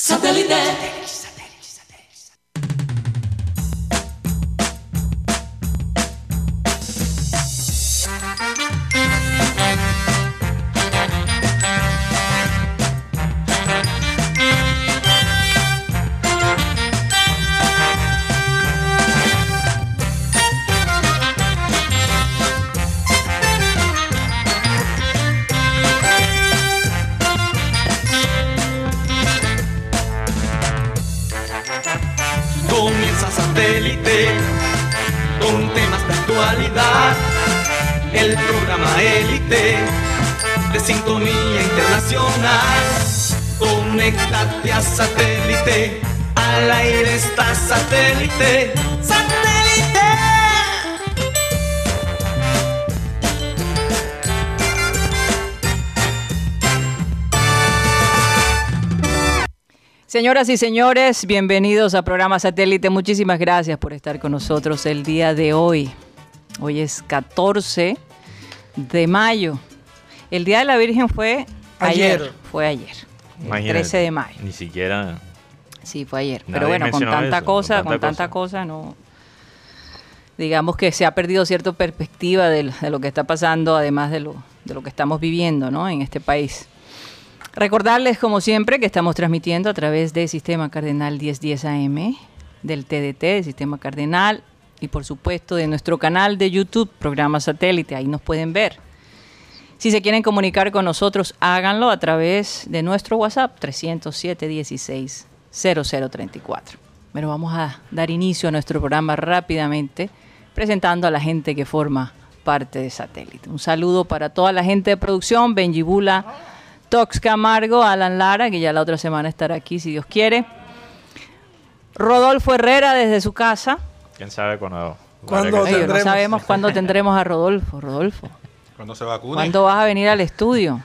Satellite. Satélite. ¡Satélite! Señoras y señores, bienvenidos a programa Satélite. Muchísimas gracias por estar con nosotros el día de hoy. Hoy es 14 de mayo. El Día de la Virgen fue ayer. Ayer. Fue ayer. El Imagínate, 13 de mayo. Ni siquiera. Sí, fue ayer. Nadie Pero bueno, con tanta eso, cosa, con con tanta tanta cosa. no. Digamos que se ha perdido cierta perspectiva de, de lo que está pasando, además de lo, de lo que estamos viviendo ¿no? en este país. Recordarles, como siempre, que estamos transmitiendo a través de Sistema Cardenal 1010 AM, del TDT, del Sistema Cardenal, y por supuesto de nuestro canal de YouTube, Programa Satélite, ahí nos pueden ver. Si se quieren comunicar con nosotros, háganlo a través de nuestro WhatsApp 307 16 0034. Pero vamos a dar inicio a nuestro programa rápidamente, presentando a la gente que forma parte de Satélite. Un saludo para toda la gente de producción, Benji Bula, Tox Camargo, Alan Lara, que ya la otra semana estará aquí, si Dios quiere. Rodolfo Herrera desde su casa. ¿Quién sabe cuándo? ¿Cuándo no sabemos cuándo tendremos a Rodolfo. Rodolfo, Cuando se vacune. ¿cuándo vas a venir al estudio?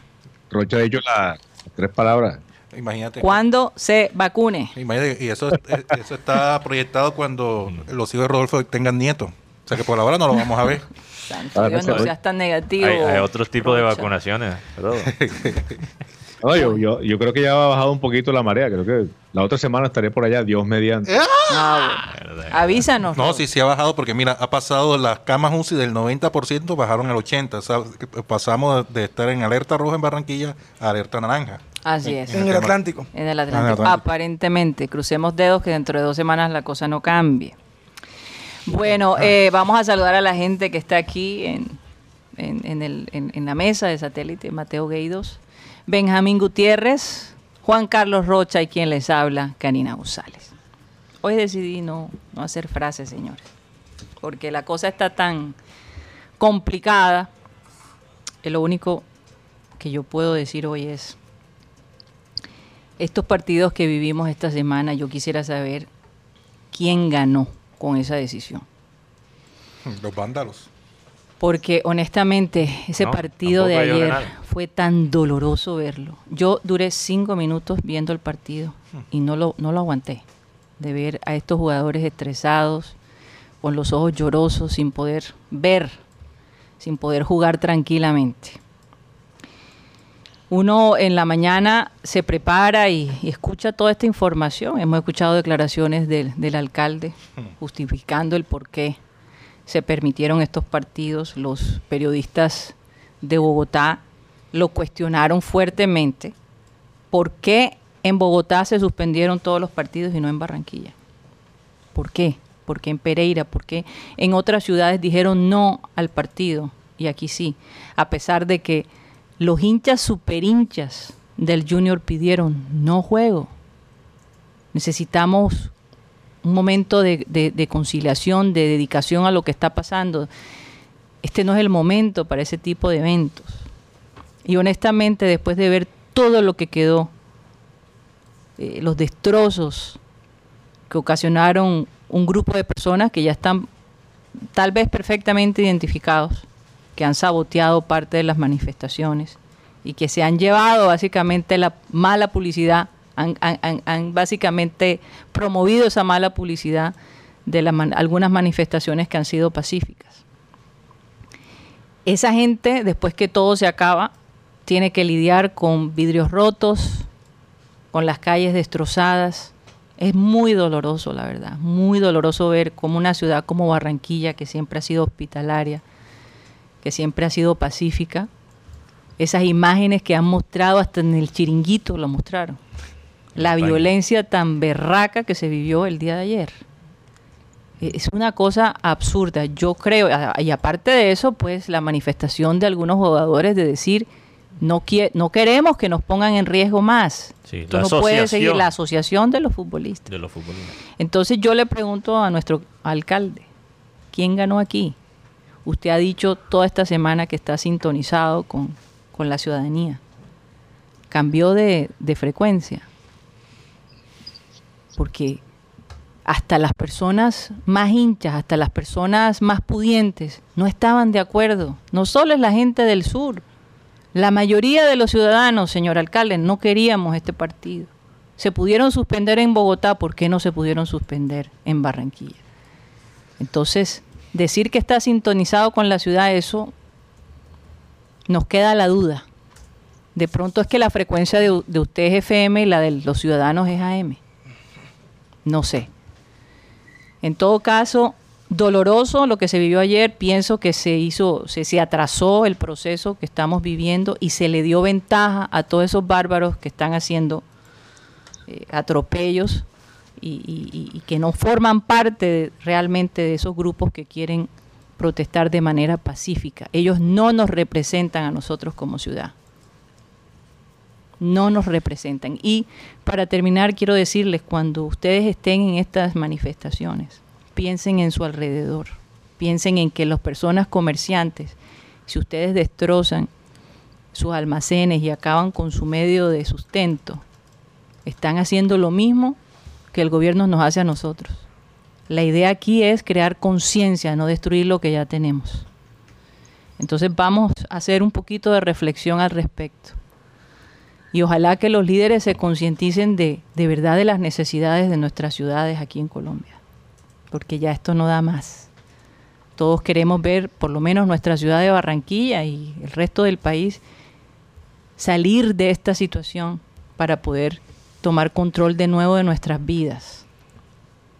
Rocha ha dicho las tres palabras. Imagínate. ¿Cuándo se vacune? Imagínate, y eso, eh, eso está proyectado cuando los hijos de Rodolfo tengan nietos. O sea que por ahora no lo vamos a ver. Santo Dios, no seas tan negativo. Hay, hay otros tipos de vacunaciones. No, yo, yo, yo creo que ya ha bajado un poquito la marea. Creo que la otra semana estaré por allá, Dios mediante. Ah. Avísanos. No, sí, sí ha bajado porque mira, ha pasado las camas UCI del 90% bajaron al 80%. O sea, que pasamos de estar en alerta roja en Barranquilla a alerta naranja. Así es. En el Atlántico. En el Atlántico. Atlántico. Aparentemente. Crucemos dedos que dentro de dos semanas la cosa no cambie. Bueno, eh, vamos a saludar a la gente que está aquí en, en, en el- en- en la mesa de satélite. Mateo Gueidos, Benjamín Gutiérrez, Juan Carlos Rocha y quien les habla, Karina González. Hoy decidí no, no hacer frases, señores, porque la cosa está tan complicada que lo único que yo puedo decir hoy es, estos partidos que vivimos esta semana, yo quisiera saber quién ganó con esa decisión. Los vándalos. Porque honestamente ese No, partido de ayer fue tan doloroso verlo. Yo duré cinco minutos viendo el partido y no lo, no lo aguanté. De ver a estos jugadores estresados, con los ojos llorosos, sin poder ver, sin poder jugar tranquilamente. Uno en la mañana se prepara y, y escucha toda esta información. Hemos escuchado declaraciones del, del alcalde justificando el por qué se permitieron estos partidos. Los periodistas de Bogotá lo cuestionaron fuertemente. ¿Por qué en Bogotá se suspendieron todos los partidos y no en Barranquilla? ¿Por qué? ¿Por qué en Pereira? ¿Por qué en otras ciudades dijeron no al partido? Y aquí sí, a pesar de que los hinchas super hinchas del Junior pidieron no juego. Necesitamos un momento de, conciliación, de dedicación a lo que está pasando. Este no es el momento para ese tipo de eventos. Y honestamente, después de ver todo lo que quedó, eh, los destrozos que ocasionaron un grupo de personas que ya están tal vez perfectamente identificados, que han saboteado parte de las manifestaciones y que se han llevado básicamente la mala publicidad, han, básicamente promovido esa mala publicidad de algunas manifestaciones que han sido pacíficas. Esa gente, después que todo se acaba, tiene que lidiar con vidrios rotos, con las calles destrozadas. Es muy doloroso, la verdad, muy doloroso ver cómo una ciudad como Barranquilla, que siempre ha sido hospitalaria, que siempre ha sido pacífica, esas imágenes que han mostrado hasta en el chiringuito lo mostraron. La España. violencia tan berraca que se vivió el día de ayer. E- Es una cosa absurda. Yo creo, y aparte de eso, pues la manifestación de algunos jugadores de decir, no, no queremos que nos pongan en riesgo más. Sí, no puede seguir la asociación de los futbolistas. De los futbolistas. Entonces yo le pregunto a nuestro alcalde, ¿quién ganó aquí? Usted ha dicho toda esta semana que está sintonizado con, con la ciudadanía. Cambió de, de frecuencia. Porque hasta las personas más hinchas, hasta las personas más pudientes, no estaban de acuerdo. No solo es la gente del sur. La mayoría de los ciudadanos, señor alcalde, no queríamos este partido. Se pudieron suspender en Bogotá, ¿por qué no se pudieron suspender en Barranquilla? Entonces, decir que está sintonizado con la ciudad, eso nos queda la duda. De pronto es que la frecuencia de, usted es FM y la de los ciudadanos es AM. No sé. En todo caso, doloroso lo que se vivió ayer. Pienso que se hizo, se, se atrasó el proceso que estamos viviendo y se le dio ventaja a todos esos bárbaros que están haciendo eh, atropellos y, que no forman parte realmente de esos grupos que quieren protestar de manera pacífica. Ellos no nos representan a nosotros como ciudad. No nos representan. Y para terminar, quiero decirles, cuando ustedes estén en estas manifestaciones, piensen en su alrededor. Piensen en que las personas comerciantes, si ustedes destrozan sus almacenes y acaban con su medio de sustento, están haciendo lo mismo que el gobierno nos hace a nosotros. La idea aquí es crear conciencia, no destruir lo que ya tenemos. Entonces vamos a hacer un poquito de reflexión al respecto. Y ojalá que los líderes se concienticen de, de verdad de las necesidades de nuestras ciudades aquí en Colombia. Porque ya esto no da más. Todos queremos ver por lo menos nuestra ciudad de Barranquilla y el resto del país salir de esta situación para poder tomar control de nuevo de nuestras vidas.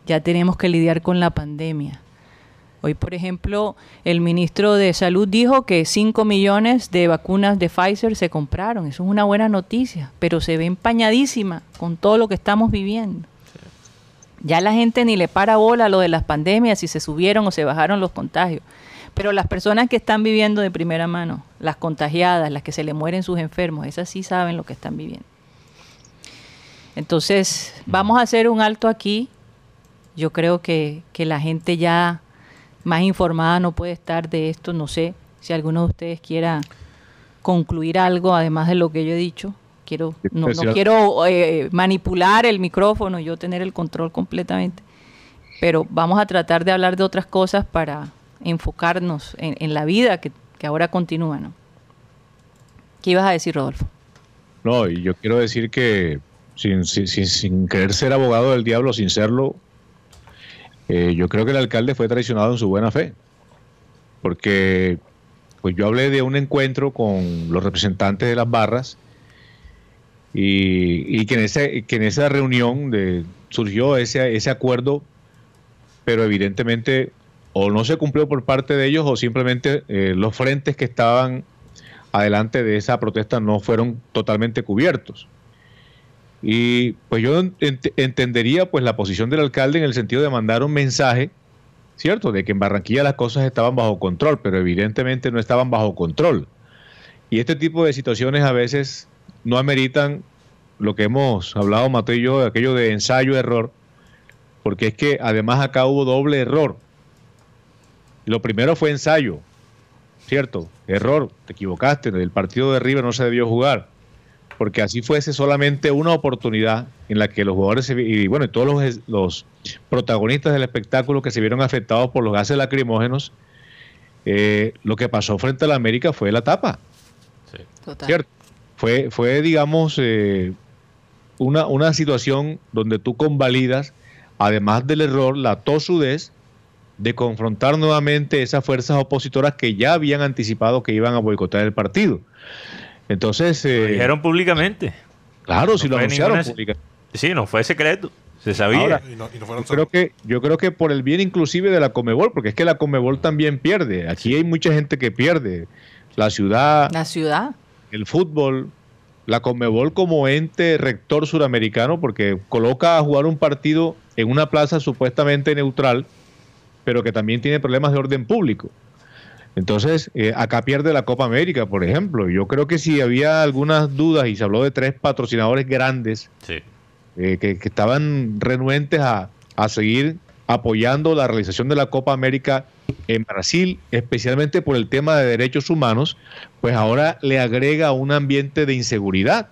Ya tenemos que lidiar con la pandemia. Hoy, por ejemplo, el ministro de Salud dijo que 5 millones de vacunas de Pfizer se compraron. Eso es una buena noticia, pero se ve empañadísima con todo lo que estamos viviendo. Ya la gente ni le para bola lo de las pandemias, si se subieron o se bajaron los contagios. Pero las personas que están viviendo de primera mano, las contagiadas, las que se le mueren sus enfermos, esas sí saben lo que están viviendo. Entonces, vamos a hacer un alto aquí. Yo creo que, que la gente ya más informada no puede estar de esto. No sé si alguno de ustedes quiera concluir algo, además de lo que yo he dicho. Quiero, no, quiero no quiero eh, manipular el micrófono, yo tener el control completamente. Pero vamos a tratar de hablar de otras cosas para enfocarnos en, en la vida que, que ahora continúa, ¿no? ¿Qué ibas a decir, Rodolfo? No, y yo quiero decir que sin, sin, sin- sin querer ser abogado del diablo, sin serlo, eh, yo creo que el alcalde fue traicionado en su buena fe. Porque pues yo hablé de un encuentro con los representantes de las barras y, que, en ese, que en esa reunión de, surgió ese, ese acuerdo, pero evidentemente o no se cumplió por parte de ellos o simplemente eh, los frentes que estaban adelante de esa protesta no fueron totalmente cubiertos. Y pues yo ent- entendería pues la posición del alcalde en el sentido de mandar un mensaje, ¿cierto? De que en Barranquilla las cosas estaban bajo control, pero evidentemente no estaban bajo control. Y este tipo de situaciones a veces no ameritan lo que hemos hablado Mateo y yo, aquello de ensayo-error, porque es que además acá hubo doble error. Lo primero fue ensayo, ¿cierto? Error, te equivocaste, el partido de River no se debió jugar, porque así fuese solamente una oportunidad en la que los jugadores y bueno, y todos los, los protagonistas del espectáculo que se vieron afectados por los gases lacrimógenos, eh, lo que pasó frente a la América fue la tapa, Sí. Total. ¿cierto? Fue, fue digamos, eh, una, una situación donde tú convalidas, además del error, la tosudez de confrontar nuevamente esas fuerzas opositoras que ya habían anticipado que iban a boicotar el partido. Entonces, Lo eh, dijeron públicamente. Claro, si lo anunciaron ninguna- públicamente. Sí, no fue secreto. Se sabía. Ahora, Y no, y no fueron Yo creo que yo creo que por el bien inclusive de la Comebol, porque es que la Comebol también pierde. Aquí hay mucha gente que pierde. La ciudad, La ciudad. el fútbol, la Comebol como ente rector suramericano, porque coloca a jugar un partido en una plaza supuestamente neutral, pero que también tiene problemas de orden público. Entonces, eh, acá pierde la Copa América, por ejemplo. Yo creo que si había algunas dudas y se habló de tres patrocinadores grandes Sí. eh, que, que estaban renuentes a, a seguir apoyando la realización de la Copa América en Brasil, especialmente por el tema de derechos humanos, pues ahora le agrega un ambiente de inseguridad.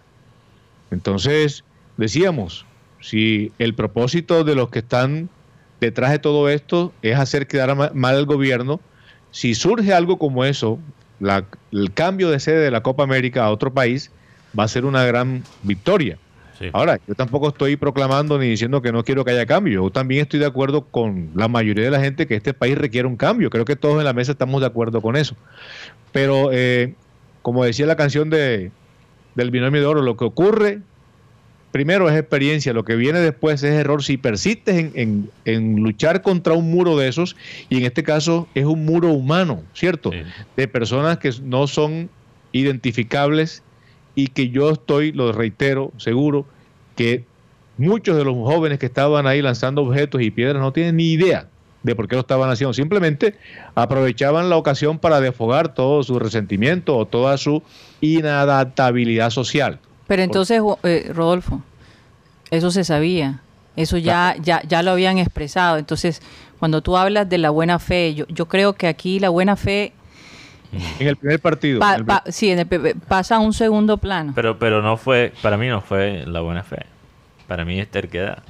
Entonces, decíamos, si el propósito de los que están detrás de todo esto es hacer quedar ma- mal al gobierno, si surge algo como eso, la- el cambio de sede de la Copa América a otro país va a ser una gran victoria. sí. Ahora, yo tampoco estoy proclamando ni diciendo que no quiero que haya cambio. Yo también estoy de acuerdo con la mayoría de la gente que este país requiere un cambio. Creo que todos en la mesa estamos de acuerdo con eso. Pero, eh, como decía la canción de, del binomio de oro, lo que ocurre primero es experiencia, lo que viene después es error. Si persistes en, en- en luchar contra un muro de esos, y en este caso es un muro humano, ¿cierto? Sí. de personas que no son identificables y que yo estoy, lo reitero, seguro, que muchos de los jóvenes que estaban ahí lanzando objetos y piedras no tienen ni idea de por qué lo estaban haciendo. Simplemente aprovechaban la ocasión para desfogar todo su resentimiento o toda su inadaptabilidad social. Pero entonces, eh, Rodolfo, eso se sabía, eso ya, ya, ya lo habían expresado. Entonces, cuando tú hablas de la buena fe, yo, yo creo que aquí la buena fe En el primer partido. pa- en el- pa- sí, en el pe- pasa a un segundo plano. Pero, pero no fue, para mí no fue la buena fe. Para mí es terquedad.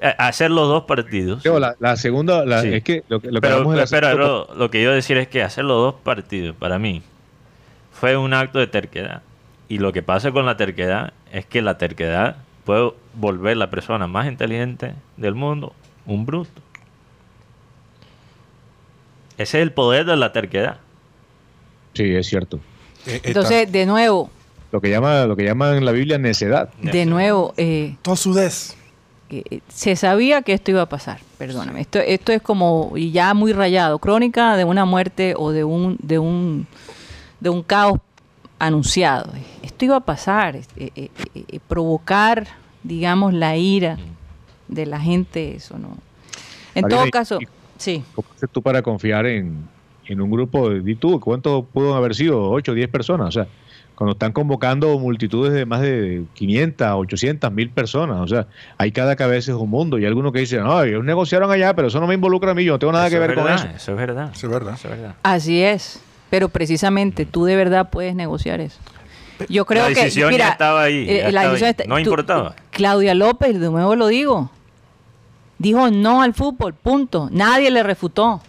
Eh, Hacer los dos partidos. Digo, la, la segunda, la- Sí. es que lo, que- lo que Pero, pero, segunda- lo, lo que yo decir es que hacer los dos partidos, para mí, fue un acto de terquedad. Y lo que pasa con la terquedad es que la terquedad puede volver la persona más inteligente del mundo un bruto. Ese es el poder de la terquedad. Sí, es cierto. Eh, eh, Entonces, de nuevo, Lo que llama, lo que llaman en la Biblia necedad. de nuevo, eh, Tosudez. eh, se sabía que esto iba a pasar, perdóname. Esto, esto es como y ya muy rayado, crónica de una muerte o de un de un de un caos anunciado. Esto iba a pasar, eh, eh, eh, eh, provocar, digamos, la ira de la gente, eso no. En todo caso, y- sí. ¿Cómo haces tú para confiar en, en un grupo? de- ¿Y tú cuántos pueden haber sido? ¿8 o 10 personas? O sea, cuando están convocando multitudes de más de 500, 800 mil personas. O sea, hay cada cabeza es un mundo. Y algunos que dicen, no, ellos negociaron allá, pero eso no me involucra a mí, yo no tengo nada Eso que ver con eso. Eso es verdad. Sí, es verdad. Eso es verdad. Así es. Pero precisamente tú de verdad puedes negociar eso. Yo creo La que decisión ya mira, estaba ahí, ya eh, la estaba decisión ahí. está- No importaba. Claudia López, de nuevo lo digo, dijo no al fútbol, punto. Nadie le refutó.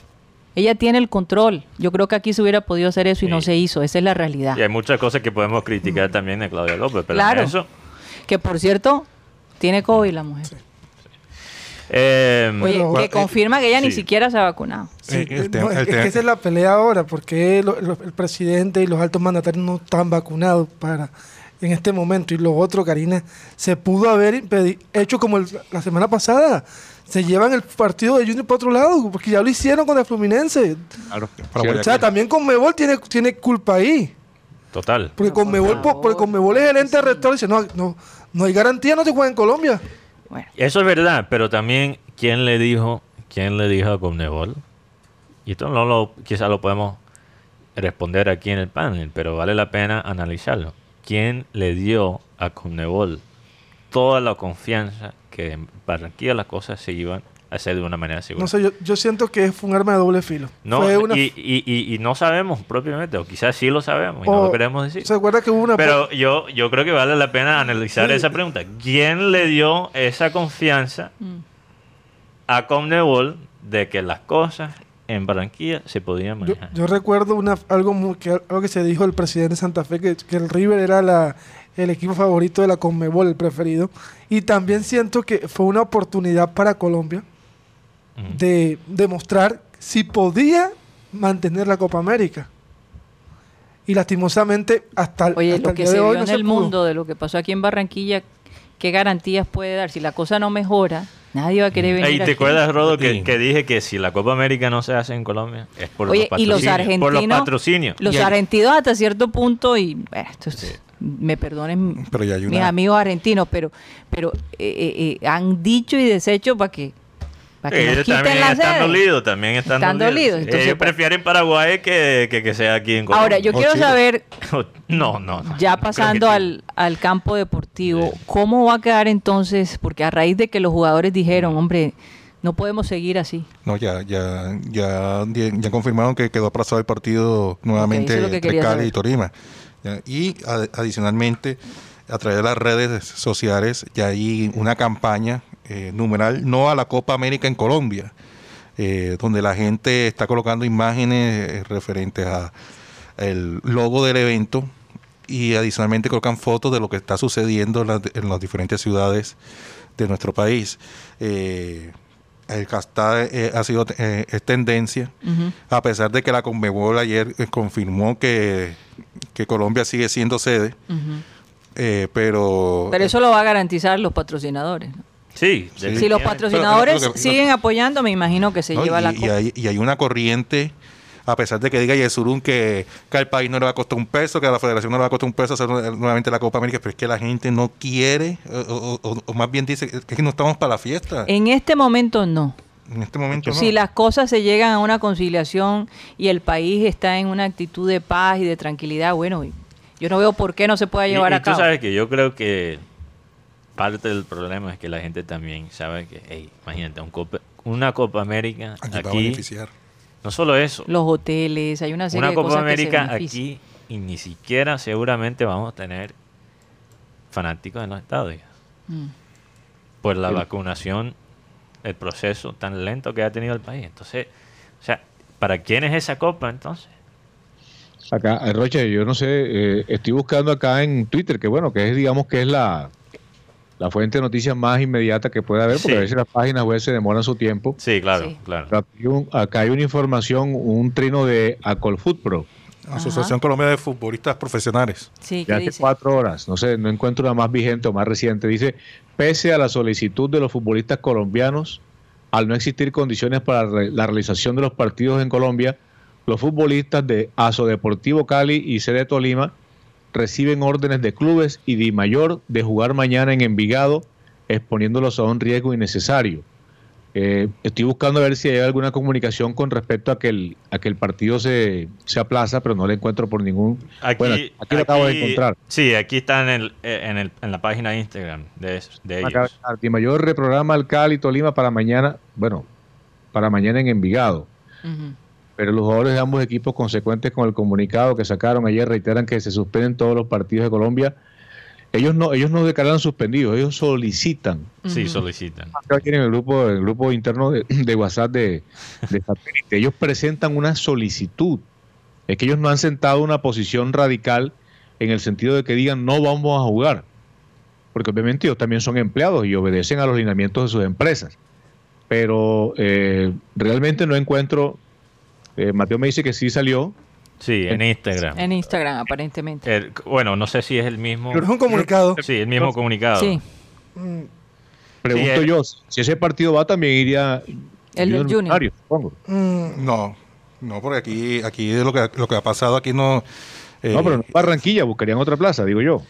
Ella tiene el control. Yo creo que aquí se hubiera podido hacer eso y no se hizo. Esa es la realidad. Y hay muchas cosas que podemos criticar también de Claudia López, pero Claro. eso... Que por cierto, tiene COVID la mujer. Eh, Oye, Pero- que eh, confirma que ella ni siquiera se ha vacunado. Sí, Eh, el tema- es, el es tema- que esa es la pelea ahora, porque lo- lo- el presidente y los altos mandatarios no están vacunados para en este momento. Y lo otro, Karina, se pudo haber hecho como el- la semana pasada. Se llevan el partido de Junior para otro lado, porque ya lo hicieron con el Fluminense. Claro. O sea, también Conmebol tiene, tiene culpa ahí. total. Porque Conmebol, po- porque Conmebol es gerente rector y dice, no, no, no hay garantía, no se juega en Colombia. Eso es verdad, pero también, ¿quién le dijo, quién le dijo a Conmebol? Y esto no lo, quizá lo podemos responder aquí en el panel, pero vale la pena analizarlo. ¿Quién le dio a Conmebol toda la confianza que en Barranquilla las cosas se iban hacer de una manera segura? No sé, yo, yo siento que fue un arma de doble filo. No, Fue una- y, y- y- y no sabemos propiamente, o quizás sí lo sabemos y o- no lo queremos decir. ¿Se acuerda que hubo una... Pero yo, yo creo que vale la pena analizar Sí. esa pregunta. ¿Quién le dio esa confianza mm. a Conmebol de que las cosas en Barranquilla se podían Yo, manejar? yo recuerdo una, algo, muy- que, algo que se dijo el presidente de Santa Fe, que, que el River era la, el equipo favorito de la Conmebol, el preferido. Y también siento que fue una oportunidad para Colombia De demostrar si podía mantener la Copa América. y lastimosamente hasta, el- Oye, hasta lo el que día se de hoy vio no en se el pudo. mundo de lo que pasó aquí en Barranquilla, ¿qué garantías puede dar? Si la cosa no mejora, nadie va a querer venir Ey, ¿Te acuerdas, Rodo, que, que dije que si la Copa América no se hace en Colombia es por Oye, los y los patrocinios? argentinos, Por los patrocinios. los Y argentinos hasta cierto punto, y bueno, esto es- me perdonen Pero mis amigos argentinos, pero, pero eh, eh, eh, han dicho y deshecho para que, que Ellos también la están sede. dolidos, también están, Están dolidos, entonces, Ellos pues- prefieren Paraguay que, que, que sea aquí en Colombia. Ahora, yo quiero Chile. saber, No, no, no. ya pasando al, al campo deportivo, ¿cómo va a quedar entonces? Porque a raíz de que los jugadores dijeron, hombre, no podemos seguir así. No, ya, ya, ya, ya confirmaron que quedó aplazado el partido nuevamente Ok, eso es lo que entre Cali saber. y Torima. Y ad- adicionalmente, a través de las redes sociales, ya hay una campaña eh, numeral no a la Copa América en Colombia, eh, donde la gente está colocando imágenes eh, referentes a el logo del evento y adicionalmente colocan fotos de lo que está sucediendo en las, en las diferentes ciudades de nuestro país. Eh, el hashtag eh, ha sido eh, es tendencia, a pesar de que la Conmebol ayer confirmó que, que Colombia sigue siendo sede, pero... Pero eso lo va a garantizar los patrocinadores. ¿no? Sí, Sí. Si los patrocinadores Pero, siguen apoyando, me imagino que se ¿no? lleva y, la y copa. hay, y hay una corriente, a pesar de que diga Yesurún que, que al país no le va a costar un peso, que a la federación no le va a costar un peso hacer nuevamente la Copa América, pero es que la gente no quiere, o, o- o- o más bien dice que no estamos para la fiesta. En este momento no. En este momento no. Si las cosas se llegan a una conciliación y el país está en una actitud de paz y de tranquilidad, bueno, yo no veo por qué no se pueda Y- llevar y, a cabo. tú sabes que yo creo que parte del problema es que la gente también sabe que, hey, imagínate, un copa- una Copa América Aquí va a aquí, beneficiar. no solo eso, Los hoteles, hay una serie una de Copa cosas América que se aquí y ni siquiera seguramente vamos a tener fanáticos en los estadios Mm. por la vacunación, el proceso tan lento que ha tenido el país. Entonces, o sea, ¿para quién es esa copa entonces? Acá, eh, Roche, yo no sé, eh, estoy buscando acá en Twitter, que bueno, que es, digamos, que es la, la fuente de noticias más inmediata que puede haber, porque Sí. a veces las páginas web se demoran su tiempo. Sí, claro, Sí. claro. Pero aquí, un- acá hay una información, un trino de Acolfoot Pro, Asociación Colombiana de Futbolistas Profesionales. Sí, ¿qué hace dice? cuatro horas. No sé, no encuentro una más vigente o más reciente. Dice, pese a la solicitud de los futbolistas colombianos, al no existir condiciones para re- la realización de los partidos en Colombia, los futbolistas de Aso Deportivo Cali y CD Tolima reciben órdenes de clubes y de mayor de jugar mañana en Envigado, exponiéndolos a un riesgo innecesario. Eh, estoy buscando a ver si hay alguna comunicación con respecto a que el, a que el partido se, se aplaza, pero no la encuentro por ningún... Aquí, bueno, aquí lo acabo de encontrar. Sí, aquí está en, el, eh, en, el, en la página de Instagram de, de ellos. Mayor reprograma al Cali Tolima para mañana, bueno, para mañana en Envigado. Ujú. Pero los jugadores de ambos equipos, consecuentes con el comunicado que sacaron ayer, reiteran que se suspenden todos los partidos de Colombia. Ellos no, ellos no declaran suspendidos, ellos solicitan. Sí, solicitan. Aquí en el grupo, el grupo interno de, de WhatsApp de, de satélite, ellos presentan una solicitud. Es que ellos no han sentado una posición radical en el sentido de que digan no vamos a jugar. Porque obviamente ellos también son empleados y obedecen a los lineamientos de sus empresas. Pero eh, realmente no encuentro. Eh, Mateo me dice que sí salió. Sí, en Instagram. En Instagram, aparentemente. El- bueno, no sé si es el mismo. Pero es un comunicado. Sí, el mismo comunicado. Sí, Mm, Pregunto Sí, yo, si ese partido va, también iría. El del Junior. Supongo. mm, No, no, porque aquí, aquí lo que, lo que ha pasado aquí no... eh, No, pero no Barranquilla, buscarían otra plaza, digo yo.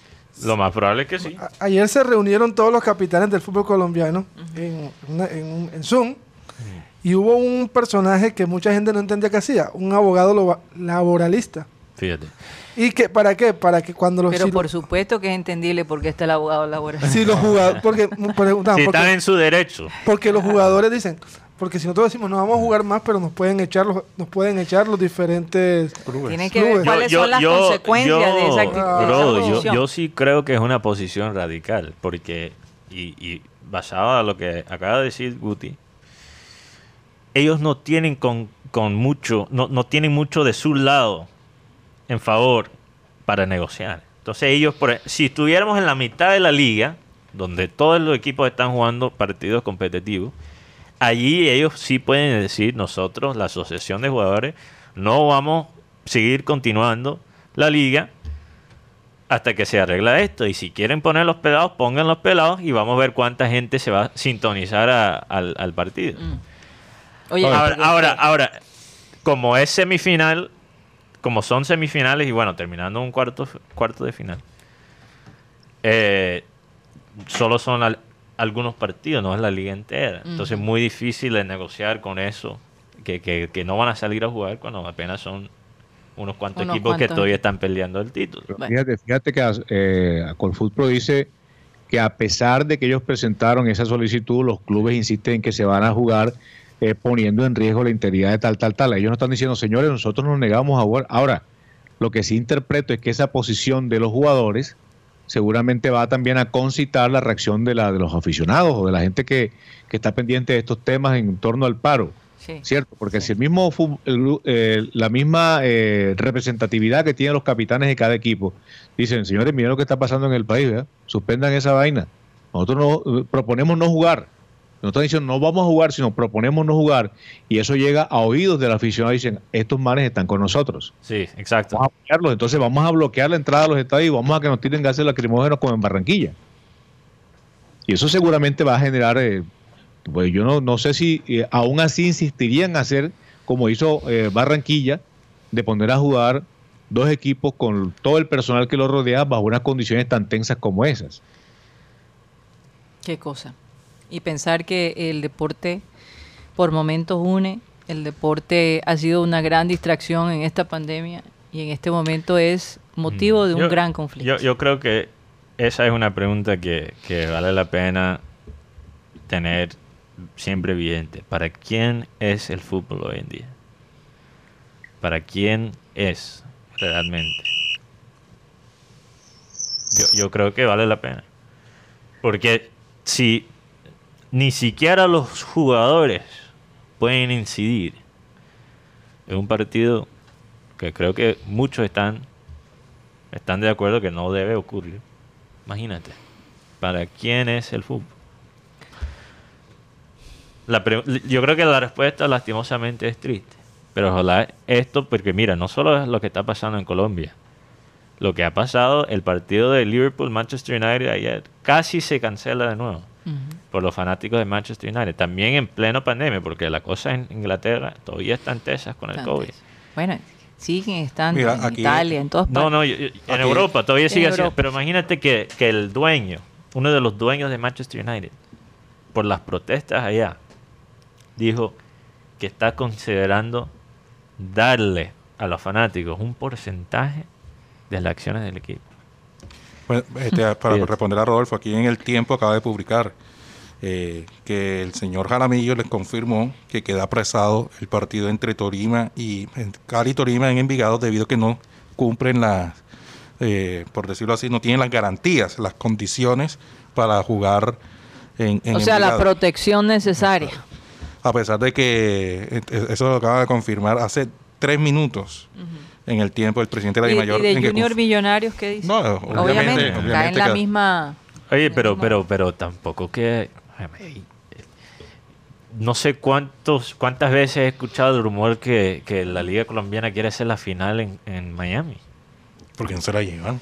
Lo más probable es que sí. a- Ayer se reunieron todos los capitanes del fútbol colombiano en, una- en un- en Zoom y hubo un personaje que mucha gente no entendía qué hacía, un abogado laboralista. Fíjate. ¿Y que, para qué? Para que cuando los, pero si, por supuesto que es entendible porque está el abogado laboral. si los jugadores, porque, porque- no, si porque- están en su derecho. porque los jugadores dicen, porque si nosotros decimos no vamos a jugar más, pero nos pueden echar los, nos pueden echar los diferentes clubes. Tiene que ver cuáles son las consecuencias de esa, acti- de esa yo, posición. yo sí creo que es una posición radical, porque, y, y basado a lo que acaba de decir Guti, ellos no tienen con, con mucho, no, no tienen mucho de su lado en favor para negociar. Entonces ellos, por, e- si estuviéramos en la mitad de la liga, donde todos los equipos están jugando partidos competitivos, allí ellos sí pueden decir, nosotros, la asociación de jugadores, no vamos a seguir continuando la liga hasta que se arregla esto. Y si quieren poner los pelados, pongan los pelados y vamos a ver cuánta gente se va a sintonizar al, al partido. Mm. Oye, Ahora, ahora, ahora, como es semifinal, como son semifinales y bueno, terminando un cuarto, cuarto de final, eh, solo son al- algunos partidos, no es la liga entera. Entonces es muy difícil de negociar con eso, que, que- que no van a salir a jugar cuando apenas son unos cuantos Unos equipos que todavía están peleando el título. Bueno. Fíjate, fíjate que eh, Colfutpro dice que a pesar de que ellos presentaron esa solicitud, los clubes insisten en que se van a jugar eh, poniendo en riesgo la integridad de tal, tal, tal. Ellos no están diciendo, señores, nosotros nos negamos a jugar. Ahora, lo que sí interpreto es que esa posición de los jugadores seguramente va también a concitar la reacción de, la, de los aficionados o de la gente que, que está pendiente de estos temas en torno al paro. sí. ¿Cierto? Porque si el mismo el eh, la misma eh, representatividad que tienen los capitanes de cada equipo dicen, señores, miren lo que está pasando en el país, ¿verdad? suspendan esa vaina. Nosotros no, eh, proponemos no jugar. No están diciendo no vamos a jugar, sino proponemos no jugar. Y eso llega a oídos del aficionado y dicen, estos manes están con nosotros. Sí, exacto. Vamos a apoyarlos. Entonces vamos a bloquear la entrada a los estadios y vamos a que nos tiren gases lacrimógenos como en Barranquilla. Y eso seguramente va a generar, eh, pues yo no, no sé si eh, aún así insistirían en hacer como hizo eh, Barranquilla, de poner a jugar dos equipos con todo el personal que los rodea bajo unas condiciones tan tensas como esas. Qué cosa. Y pensar que el deporte por momentos une, el deporte ha sido una gran distracción en esta pandemia y en este momento es motivo de un Mm. Yo- gran conflicto. Yo, yo creo que esa es una pregunta que, que vale la pena tener siempre vigente. ¿Para quién es el fútbol hoy en día? ¿Para quién es realmente? Yo, yo creo que vale la pena. Porque si ni siquiera los jugadores pueden incidir en un partido que creo que muchos están están de acuerdo que no debe ocurrir. Imagínate, ¿para quién es el fútbol? La yo creo que la respuesta lastimosamente es triste. Pero ojalá esto, porque mira, no solo es lo que está pasando en Colombia. Lo que ha pasado, el partido de Liverpool-Manchester United ayer casi se cancela de nuevo Por los fanáticos de Manchester United. También en pleno pandemia, porque la cosa en Inglaterra todavía están tesas con el COVID. Bueno, siguen estando Mira, en aquí- Italia, en todas No, partes. no, yo- yo- en Europa todavía En sigue así. Pero imagínate que, que el dueño, uno de los dueños de Manchester United, por las protestas allá, dijo que está considerando darle a los fanáticos un porcentaje de las acciones del equipo. Bueno, este, para Fíjate. responder a Rodolfo, aquí en el tiempo acaba de publicar eh, que el señor Jaramillo les confirmó que queda apresado el partido entre Torima y Cali y Torima en Envigado debido a que no cumplen las, eh, por decirlo así, no tienen las garantías, las condiciones para jugar en, en o sea, la protección necesaria. A pesar de que eh, eso lo acaba de confirmar hace tres minutos en el tiempo el presidente de la ¿Y, DIMAYOR. y de en que Junior conf- Millonarios qué dice? No, obviamente, obviamente, cae en la que- misma... Oye, pero, pero, pero tampoco que. No sé cuántos, cuántas veces he escuchado el rumor que, que la Liga Colombiana quiere hacer la final en, en Miami. ¿Por qué no se la llevan?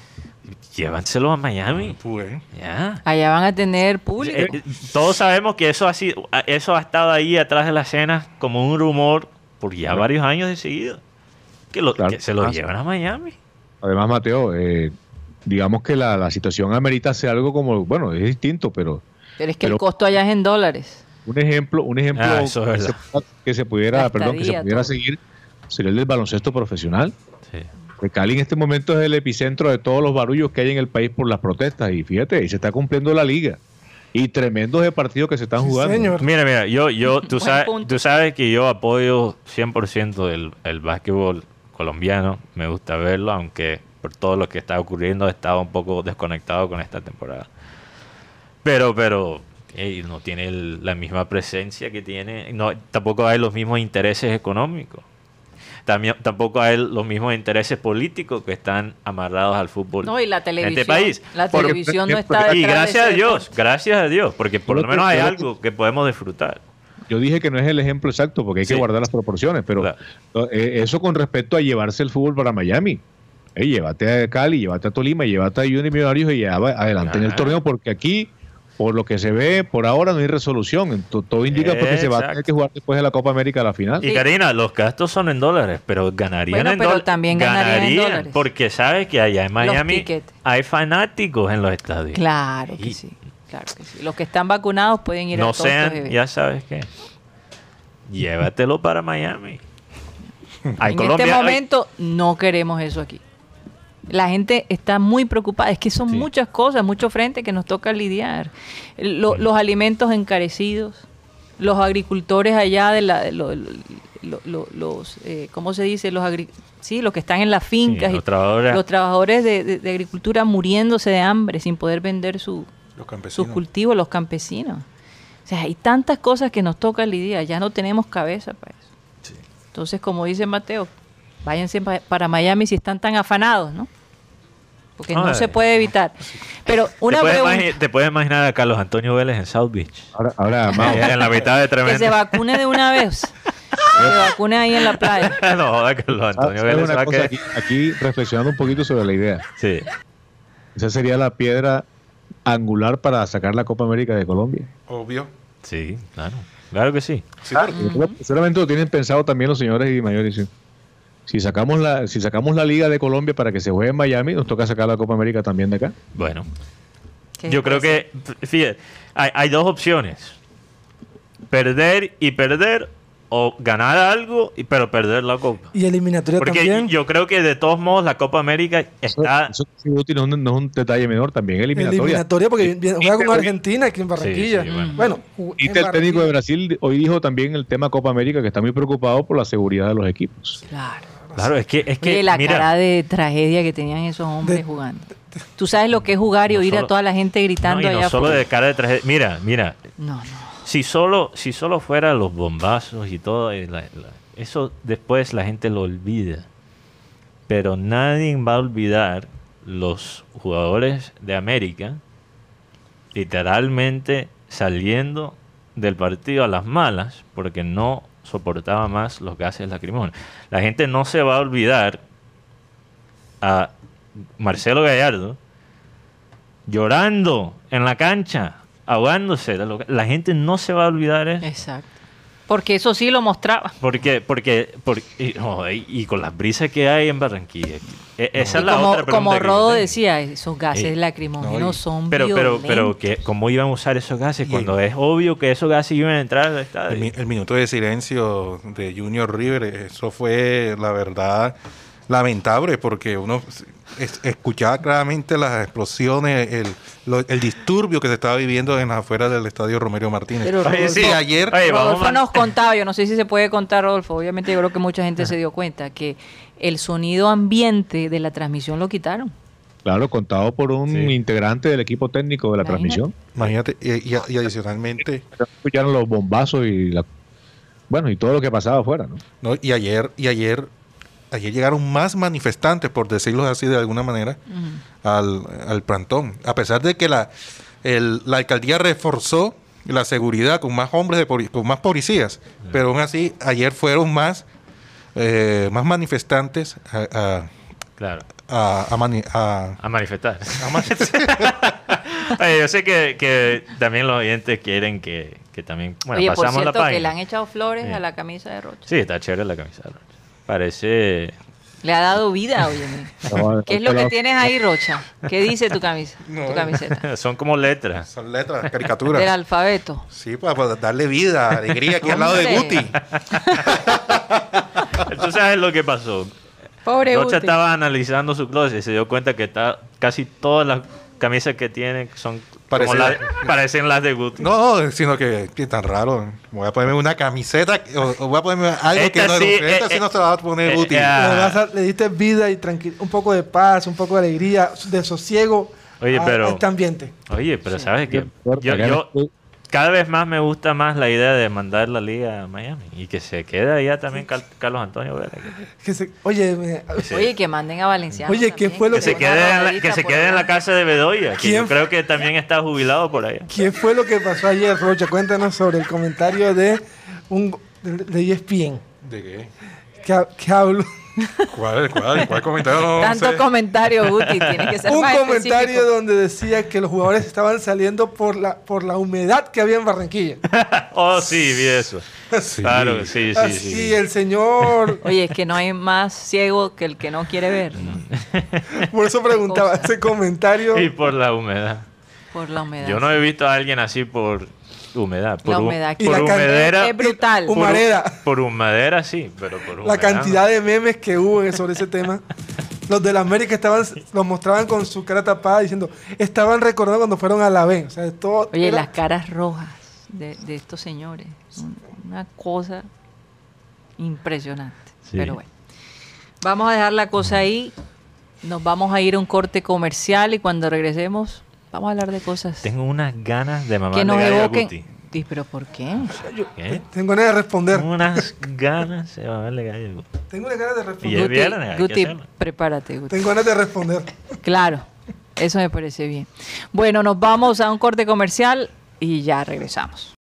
Llévanselo a Miami. Pues, Ya. Allá van a tener público. Eh, eh, todos sabemos que eso ha sido, eso ha estado ahí atrás de la escena como un rumor por ya varios años de seguido. Que, lo, Claro. que se lo Ah, llevan a Miami. Además, Mateo, eh, digamos que la, la situación amerita hacer algo como, bueno, es distinto, pero pero es que el pero- costo allá es en dólares. un ejemplo, un ejemplo Ah, es que, se, que se pudiera, perdón, que se pudiera todo. seguir sería el del baloncesto profesional. Sí. Pues Cali en este momento es el epicentro de todos los barullos que hay en el país por las protestas y fíjate, ahí se está cumpliendo la liga y tremendos de partidos que se están Sí, jugando. señor. Mira, mira, yo, yo, tú, sabes, tú sabes que yo apoyo 100% el, el básquetbol colombiano. Me gusta verlo, aunque por todo lo que está ocurriendo he estado un poco desconectado con esta temporada. Pero, pero, no tiene el- la misma presencia que tiene. No, tampoco hay los mismos intereses económicos. También, tampoco hay los mismos intereses políticos que están amarrados al fútbol No, y la en televisión. este país. La Porque- televisión no está y gracias a Dios, deporte. gracias a Dios, porque por lo menos hay algo que podemos disfrutar. Yo dije que no es el ejemplo exacto porque hay Sí. que guardar las proporciones, pero Claro. eh, eso con respecto a llevarse el fútbol para Miami. Ey, llévate a Cali, llévate a Tolima, llévate a Junior Millonarios y ya va adelante en el Claro. torneo, porque aquí, por lo que se ve, por ahora no hay resolución. Todo indica porque se va a tener que jugar después de la Copa América a la final. Y Karina, los gastos son en dólares, pero ganarían Bueno, en pero dólares. también ganarían en dólares. Porque sabes que allá en Miami hay fanáticos en los estadios. Claro que Y sí. Claro que sí. Los que están vacunados pueden ir a No todos estos sean, ya sabes qué. Llévatelo para Miami. En Colombia, este momento no queremos eso aquí. La gente está muy preocupada. Es que son Sí. muchas cosas, muchos frentes que nos toca lidiar. Lo- Los alimentos encarecidos, los agricultores allá de la, de lo- lo- lo- los, eh, ¿cómo se dice? Los agri- sí, los que están en las fincas, los y- trabajadores- los trabajadores de, de- de agricultura muriéndose de hambre sin poder vender su, Los sus campesinos. cultivos, los campesinos. O sea, hay tantas cosas que nos toca lidiar, ya no tenemos cabeza para eso. Entonces, como dice Mateo, váyanse pa- para Miami si están tan afanados, ¿no? Porque no se puede evitar. Pero una te, puedes pregunta, te puedes imaginar a Carlos Antonio Vélez en South Beach. Ahora, ahora Allá en la mitad de que se tremendo. vacune de una vez. Que se vacune ahí en la playa. no joda, Carlos Antonio ¿sabes Vélez. va. Aquí, aquí reflexionando un poquito sobre la idea. Sí. Esa sería la piedra angular para sacar la Copa América de Colombia. Obvio. Sí, claro. Claro que sí. Sí, Seguramente lo tienen pensado también los señores y mayores. sí. Si sacamos la, si sacamos la Liga de Colombia para que se juegue en Miami, nos toca sacar la Copa América también de acá. Bueno, yo creo que, fíjate, hay, hay dos opciones. Perder y perder o ganar algo, y, pero perder la Copa. Y eliminatoria Porque también. yo creo que de todos modos la Copa América Eso, está... eso sí, útil, no, es un- no es un detalle menor, también eliminatoria. eliminatoria porque juega con Argentina aquí en Barranquilla. sí, bueno. bueno, en el técnico de. Brasil hoy dijo también el tema Copa América que está muy preocupado por la seguridad de los equipos. Claro. Claro, es que... Es que Oye, la mira, cara de tragedia que tenían esos hombres De- jugando. Tú sabes lo que es jugar y No oír solo- a toda la gente gritando no, y no allá solo afuera. de cara de tragedia. Mira, mira, No, no. Si solo, si solo fuera los bombazos y todo, eh, eso después la gente lo olvida. Pero nadie va a olvidar los jugadores de América literalmente saliendo del partido a las malas porque no soportaba más los gases lacrimógenos. La gente no se va a olvidar a Marcelo Gallardo llorando en la cancha, ahogándose. de lo que- La gente no se va a olvidar eso. Exacto. Porque eso sí lo mostraba. Porque, porque, porque y, no, y- y con las brisas que hay en Barranquilla. E- Esa es la como, otra pregunta. como Rodo decía, esos gases Eh, lacrimógenos no, y- son Pero, pero, pero, violentos. que, ¿cómo iban a usar esos gases Y- cuando es obvio que esos gases iban a entrar al estadio? El, mi- el minuto de silencio de Junior River, eso fue la verdad lamentable porque uno es- escuchaba claramente las explosiones, el, lo- el disturbio que se estaba viviendo en las afueras del estadio Romero Martínez. Pero Oye, Rodolfo- sí, Y ayer, Oye, Rodolfo nos contaba, yo no sé si se puede contar, Rodolfo, obviamente yo creo que mucha gente se dio cuenta que el sonido ambiente de la transmisión lo quitaron. Claro, contado por un Sí. integrante del equipo técnico de la Imagínate. transmisión. imagínate, y, y- y adicionalmente, Escucharon los bombazos y la, bueno, y todo lo que pasaba afuera, ¿no? ¿no? y ayer, y ayer, ayer llegaron más manifestantes, por decirlo así de alguna manera, al, al plantón. A pesar de que la, el- la alcaldía reforzó la seguridad con más hombres, de con más policías, pero aún así ayer fueron más, eh, más manifestantes a, Claro, a, a- a mani- a- a manifestar. a manifestar. Oye, yo sé que, que también los oyentes quieren que, que también... Bueno, Oye, por pasamos la cierto, que le página. han echado flores Sí. a la camisa de Rocha. Sí, está chévere la camisa. de Rocha. Parece... Le ha dado vida, oye. ¿Qué es lo que tienes ahí, Rocha? ¿Qué dice tu camisa? No. Tu camiseta. Son como letras. Son letras, caricaturas. Del alfabeto. Sí, para, para darle vida, alegría aquí al lado de. Guti. Entonces, ¿sabes lo que pasó? Pobre Rocha Guti. estaba analizando su closet y se dio cuenta que está, casi todas las camisas que tiene son como Parece- la- parecen las de Guti. No, sino que, que tan raro. Voy a ponerme una camiseta o, o voy a ponerme algo Esta que no, sí, esta eh, sí no se va a poner eh, Guti. eh, ah. Le, diste vida y tranquil, un poco de paz, un poco de alegría, de sosiego Oye, a- pero- a este ambiente. Oye, pero ¿sabes qué? Yo- Yo, yo cada vez más me gusta más la idea de mandar la liga a Miami y que se quede allá también Cal- Carlos Antonio Vélez. Que se- oye, me-. Oye, que manden a Valenciano. Oye, ¿qué fue lo Que que- se quede en la, que se quede en la casa de Bedoya, que yo creo que también está jubilado por allá. ¿Quién fue lo que pasó ayer, Rocha? Cuéntanos sobre el comentario de un de, de ESPN ¿De qué? que, que habló ¿Cuál, cuál, cuál comentario? No Tanto sé. comentario, Guti, tiene que ser Un más comentario específico. donde decía que los jugadores estaban saliendo por la, por la humedad que había en Barranquilla. Oh, sí, vi eso. Sí. Claro, sí, sí, Así sí. el señor, Oye, es que no hay más ciego que el que no quiere ver, por eso preguntaba ese comentario. Y por la humedad. por la humedad. Yo no he visto a alguien así por humedad. Por La hu- humedad Por la humedera. es brutal. Hum- Humareda. Por, por humadera sí, pero por La humedad cantidad de memes que hubo sobre ese tema. Los de la América estaban, los mostraban con su cara tapada diciendo, estaban recordando cuando fueron a la B. O sea, todo Oye, era- las caras rojas de, de estos señores. un- Una cosa impresionante. Sí. Pero bueno. Vamos a dejar la cosa ahí. Nos vamos a ir a un corte comercial y cuando regresemos vamos a hablar de cosas Tengo unas ganas de que mamar nos de gallo a evoquen. Guti. ¿Pero por qué? ¿Qué? Tengo ganas de responder. Unas ganas de mamarle gallo a Guti. Tengo ganas de responder. que Guti, hacerlo. prepárate, Guti. Tengo ganas de responder. Claro, eso me parece bien. Bueno, nos vamos a un corte comercial y ya regresamos.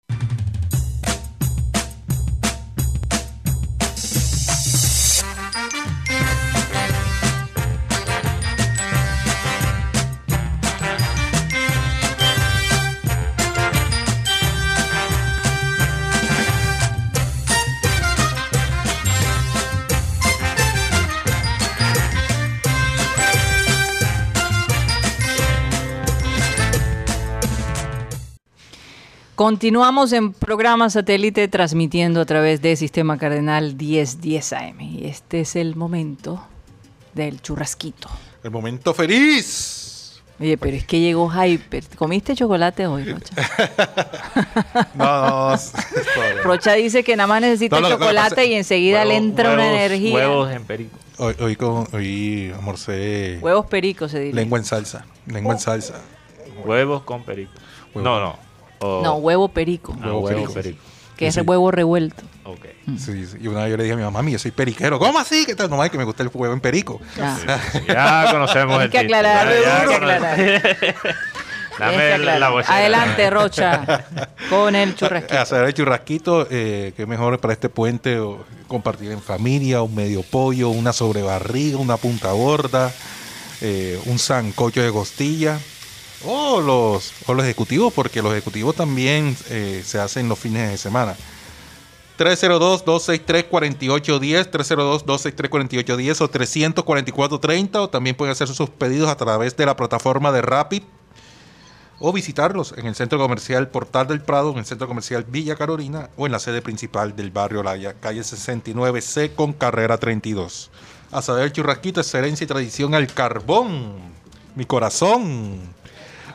Continuamos en programa satélite transmitiendo a través de Sistema Cardenal 1010 AM. Y este es el momento del churrasquito. El momento feliz. Oye, pero es que llegó Hyper. ¿Comiste chocolate hoy, Rocha? No, no, no, Rocha dice que nada más necesita No, chocolate y enseguida le Huevos- entra una energía. Huevos en perico. Hoy, hoy, con- hoy almorcé Huevos pericos, se diría. lengua en salsa. Lengua en salsa. Huevos con perico. No, no. O- No, huevo perico, Ah, huevo huevo perico. perico. que es Sí. huevo revuelto. Ok. Sí, sí. Y una vez yo le dije a mi mamá, mami, yo soy periquero. ¿Cómo así? ¿Qué tal? No, que me gusta el huevo en perico. Ah. Ya conocemos Hay el que título. aclarar, Ya- ya hay que aclarar. Dame que la, la. Adelante, Rocha, con el churrasquito. Hacer el churrasquito, eh, que mejor para este puente o compartir en familia, un medio pollo, una sobrebarriga, una punta gorda, eh, un sancocho de costilla. O los, o los ejecutivos, porque los ejecutivos también eh, se hacen los fines de semana. 302-263-4810, 302-263-4810 o 344-30 o también pueden hacer sus pedidos a través de la plataforma de Rapid o visitarlos en el centro comercial Portal del Prado, en el centro comercial Villa Carolina o en la sede principal del barrio Laya, calle 69C con carrera 32. A saber, churrasquito, excelencia y tradición al carbón, mi corazón.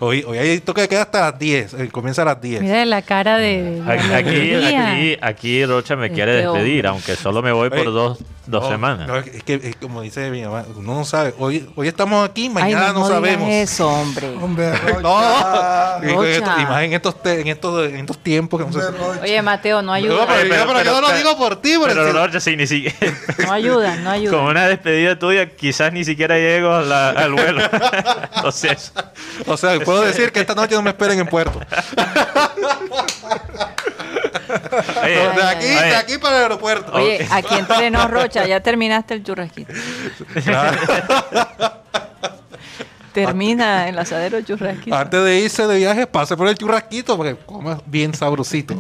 Hoy, hoy hay toque de queda hasta las 10, eh, comienza a las 10. Mira la cara de. Aquí, aquí, aquí, aquí Rocha me quiere Este despedir, aunque solo me voy por Oye, dos, dos No, semanas. no, es que es como dice mi mamá, uno no sabe. Hoy, hoy estamos aquí, Ay, mañana no, digas sabemos. eso, hombre. Hombre, Rocha. No, Rocha. y más en estos, te- en estos, en estos tiempos que no se-. Oye, Mateo, no No, ayuda. pero, yo- pero yo no lo digo por ti, pero, Pero Rocha, sí, ni siquiera. No ayuda, no ayuda. Con una despedida tuya, quizás ni siquiera llego a la- al vuelo. Entonces, o sea, puedo decir que esta noche no me esperen en puerto. oye, de aquí, oye, de aquí para el aeropuerto. Oye, aquí entrenó Rocha, ya terminaste el churrasquito. Termina el asadero churrasquito. Antes de irse de viaje, pase por el churrasquito porque coma bien sabrosito.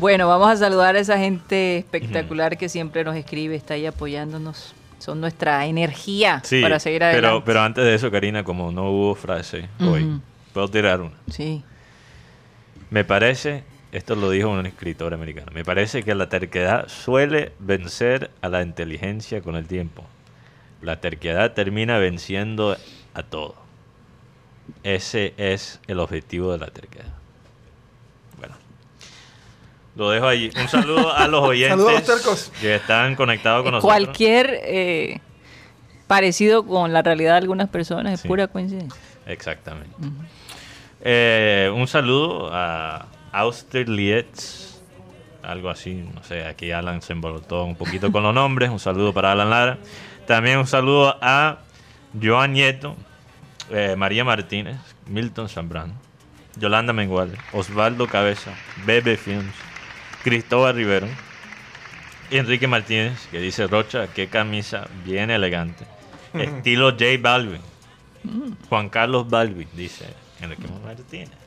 Bueno, vamos a saludar a esa gente espectacular que siempre nos escribe, está ahí apoyándonos. Son nuestra energía sí, para seguir adelante. pero, pero antes de eso, Karina, como no hubo frase hoy, puedo tirar una. Sí. Me parece, esto lo dijo un escritor americano, me parece que la terquedad suele vencer a la inteligencia con el tiempo. La terquedad termina venciendo a todo. Ese es el objetivo de la terquedad. Lo dejo allí. Un saludo a los oyentes Saludos a los tercos. que están conectados con nosotros. Cualquier eh, parecido con la realidad de algunas personas es Sí. pura coincidencia. Exactamente. Eh, un saludo a Austerlitz, algo así, no sé, aquí Alan se embolotó un poquito con los nombres. Un saludo para Alan Lara. También un saludo a Joan Nieto, eh, María Martínez, Milton Zambrano, Yolanda Mengual, Osvaldo Cabeza, Bebe Films, Cristóbal Rivero, Enrique Martínez, que dice, Rocha, qué camisa bien elegante. Estilo J Balvin. Juan Carlos Balvin, dice Enrique Martínez.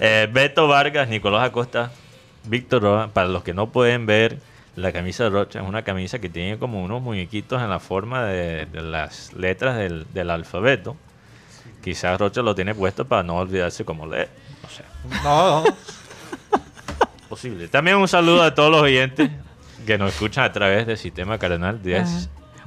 Eh, Beto Vargas, Nicolás Acosta, Víctor Roa, para los que no pueden ver, la camisa de Rocha es una camisa que tiene como unos muñequitos en la forma de, de las letras del, del alfabeto. Quizás Rocha lo tiene puesto para no olvidarse cómo leer. No sé, No, no. Posible. También un saludo a todos los oyentes que nos escuchan a través del sistema cardenal 10. Ajá.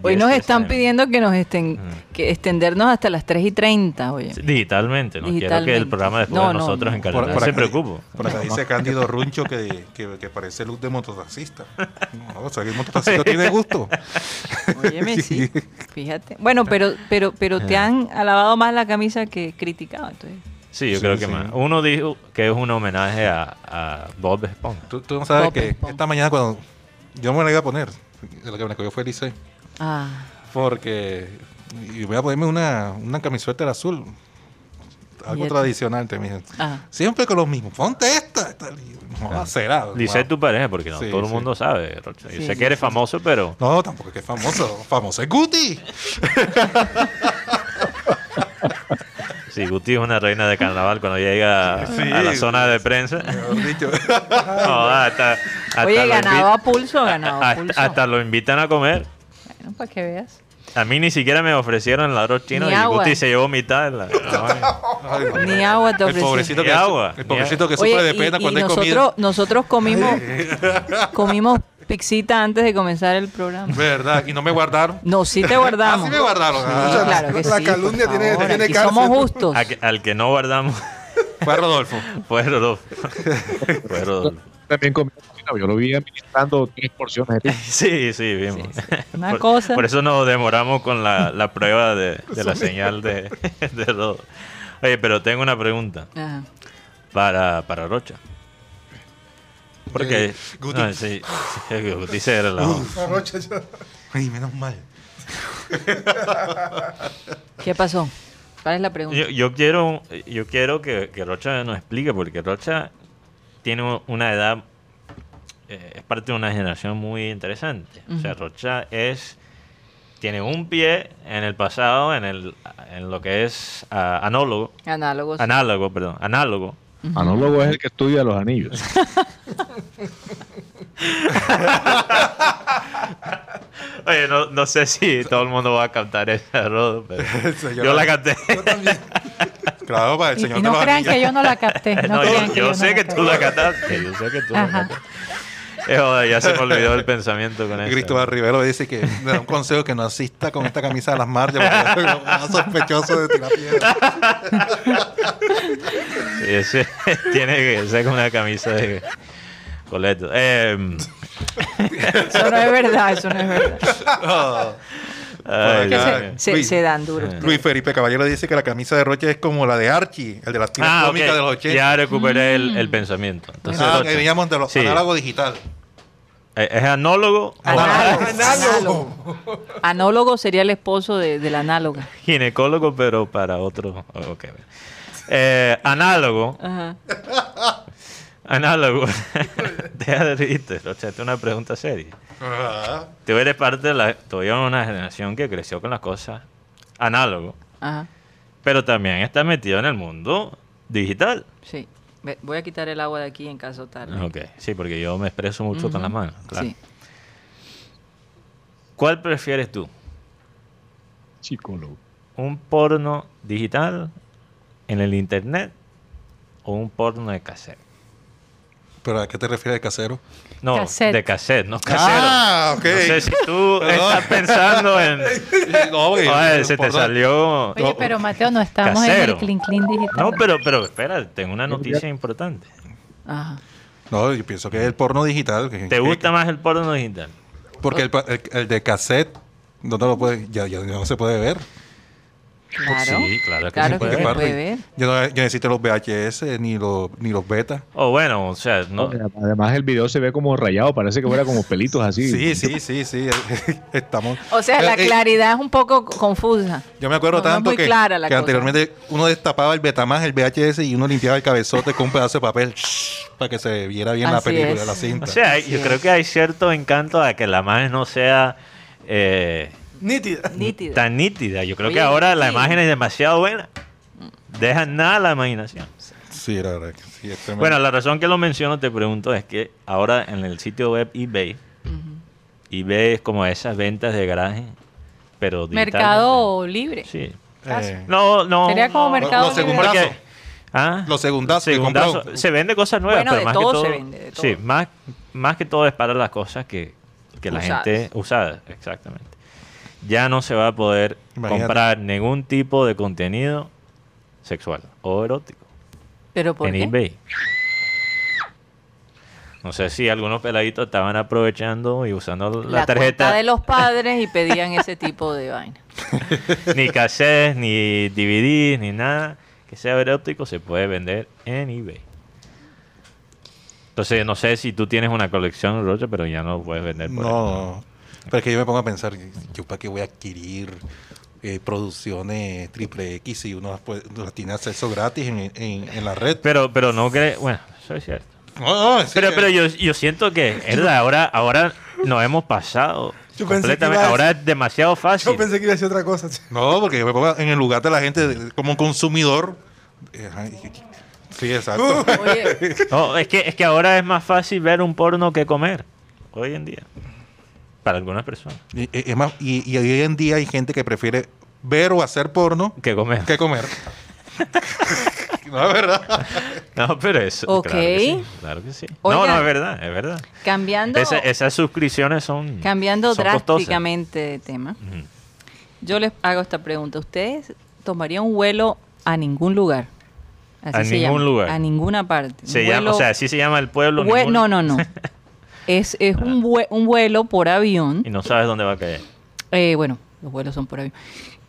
Hoy 10 nos están pidiendo que nos estén, que extendernos hasta las 3 y 30, oye. Sí, Digitalmente, no quiero que Digitalmente. el programa después No, de no, nosotros no. en Cardenal se acá- preocupe. Por acá dice Cándido Runcho que, que, que parece luz de mototaxista. No, o sea, que el mototaxista tiene gusto. Óyeme, sí. Fíjate. Bueno, pero, pero, pero te han alabado más la camisa que criticado, entonces. Sí, yo Sí, creo que sí. más. Uno dijo que es un homenaje a, a Bob Esponja. Tú, tú no sabes que esta mañana cuando yo me la iba a poner, lo que me cogió fue el Licey, Ah, porque y voy a ponerme una, una camiseta azul. Algo tradicional también. ah. Siempre con los mismos. Ponte esta. esta. No, será. Dice Wow. tu pareja, porque no Sí, todo el mundo sabe. Yo Sí, sé sí, que eres sí, famoso, pero No, tampoco es que es famoso. famoso es Guti. sí, Guti es una reina de carnaval cuando llega Sí. a la zona de prensa. Dicho. No, hasta, hasta Oye, lo ganado a pulso, ganado a pulso. hasta lo invitan a comer. Bueno, para que veas. A mí ni siquiera me ofrecieron el arroz chino Ni y agua. Guti se llevó mitad. de la- no. Ni agua te El ofrecieron. pobrecito Ni que, agua, el pobrecito que Oye, sufre de y- pena y cuando hay nosotros, comida. nosotros comimos, comimos pixita antes de comenzar el programa. ¿Verdad? Y no me guardaron. No, sí te Ah, guardamos. sí me guardaron. Sí, Ah, claro que La sí, calumnia tiene- favor, tiene aquí cárcel. somos justos. Que- al que no guardamos Fue Rodolfo. fue Rodolfo. Fue Rodolfo. También comió cocina, yo lo vi administrando tres porciones. de pizza. Sí, sí, vimos. Una por, cosa. por eso nos demoramos con la, la prueba de, de la señal de, de Rodolfo. Oye, pero tengo una pregunta Ajá. para, para Rocha. Porque. Guti. no, sí, sí, Guti se relajó. Arrocha ya. Ay, menos mal. ¿Qué pasó? ¿Cuál es la pregunta? Yo, yo quiero, yo quiero que, que Rocha nos explique, porque Rocha tiene una edad, eh, es parte de una generación muy interesante. O sea, Rocha es, tiene un pie en el pasado, en, el, en lo que es ah, anólogo, Análogos. análogo, perdón, análogo. Anólogo es el que estudia los anillos. Oye, no, no sé si todo el mundo va a captar esa, Rodo, pero señor- yo la capté. Claro, para el Y, señor y de no los crean anillos. que yo no la capté. No, No, yo, yo no sé que tú la captaste, yo sé que tú la Ajá. Joder, ya se me olvidó el pensamiento con eso. Cristóbal Rivero dice que me da un consejo que no asista con esta camisa a las marchas porque es más sospechoso de tirar piedras. Sí, ese tiene que ser con una camisa de coleto. Eh, Eso no es verdad, eso no es verdad. ay, Que se- Luis. se dan duro. Luis Felipe Caballero dice que la camisa de Roche es como la de Archie, el de las tiras Ah, cómicas de los 80. Ya recuperé el, el pensamiento. Entonces, ah, que veníamos de los sí, análogos digital. eh, ¿Es anólogo Análogo. Análogo. Anólogo sería el esposo de, de la análoga. ginecólogo, pero para otro? ok. Eh, análogo. Ajá. Análogo. Deja de reírte, Rocha. Esta es una pregunta seria. Ajá. Tú eres parte de la, todavía una generación que creció con las cosas análogo, Ajá. pero también está metido en el mundo digital. Sí. Voy a quitar el agua de aquí en caso tal. Ok, sí, porque yo me expreso mucho con las manos. Claro. Sí. ¿Cuál prefieres tú? Psicólogo. ¿Un porno digital en el internet o un porno de cassette? ¿Pero a qué te refieres de casero? No, Cassette. de cassette, no casero. Ah, ok. No sé si tú estás pensando en... No, güey, Oye, se te salió... Oye, pero Mateo, no estamos en el Clean Clean digital. No, pero, pero espera, tengo una noticia importante. Ajá. No, yo pienso que es el porno digital. que- ¿Te que- gusta más el porno digital? Porque el, pa- el- el de cassette, ¿dónde lo puede? Ya, ya no se puede ver. Claro. Sí, claro que Claro se que puede se puede ver. Yo no, yo necesito los VHS ni los, ni los beta. O bueno, o sea, no, Además, el video se ve como rayado, parece que fuera como pelitos así. Sí, sí, sí, sí. Estamos. O sea, la Eh, eh, claridad es un poco confusa. Yo me acuerdo No, tanto que, clara la que cosa. anteriormente uno destapaba el Betamax, el VHS y uno limpiaba el cabezote con un pedazo de papel. Shh, para que se viera bien la película, es. la cinta. O sea, yo creo que hay cierto encanto a que la imagen no sea eh, Nítida. Nítida. tan nítida. Yo creo Oye, que ahora la imagen es demasiado buena. Dejan nada a la imaginación. Sí, la verdad que sí. Bueno, la razón que lo menciono, te pregunto, es que ahora en el sitio web eBay, eBay es como esas ventas de garaje, pero. Mercado libre. Sí. Eh, No, no. Sería como no, mercado los libre. porque- ¿Ah? Los segundazos que Segundazo. Se vende cosas nuevas, Bueno, pero de más todo que todo. se vende, de Sí, más, más que todo es para las cosas que, que la gente usada, exactamente. Ya no se va a poder Imagínate. comprar ningún tipo de contenido sexual o erótico ¿Pero por en qué? eBay. No sé si algunos peladitos estaban aprovechando y usando la, La tarjeta. de los padres y pedían ese tipo de vaina. ni cassettes, ni DVDs, ni nada que sea erótico se puede vender en eBay. Entonces, no sé si tú tienes una colección, Roger, pero ya no lo puedes vender por No, ahí. no. Pero es que yo me pongo a pensar, ¿yo para qué voy a adquirir eh, producciones triple X si uno puede- las tiene acceso gratis en, en- en la red? Pero, pero no crees, bueno, eso es cierto. No, no, sí, Pero, pero yo, yo siento que, es verdad, ahora, ahora nos hemos pasado Yo pensé que completamente. a Ahora es demasiado fácil. Yo pensé que iba a decir otra cosa. No, porque yo me pongo en el lugar de la gente como consumidor. eh, Sí, exacto. Oye, No, es que, es que ahora es más fácil ver un porno que comer. Hoy en día. Para algunas personas. Y, y- es más, y, y hoy en día hay gente que prefiere ver o hacer porno Que comer. que comer. no es verdad. No, pero eso. Ok. Claro que sí. Claro que sí. No, Oiga. no, es verdad, es verdad. cambiando, Esa- esas suscripciones son. cambiando son costosas. drásticamente de tema, yo les hago esta pregunta. ¿Ustedes tomarían un vuelo a ningún lugar? A ningún llama, lugar. A ninguna parte. Se llama, o sea, así se llama el pueblo. ningún- no, no, no. es es un, vue- un vuelo por avión. Y no sabes dónde va a caer. Eh, bueno, los vuelos son por avión.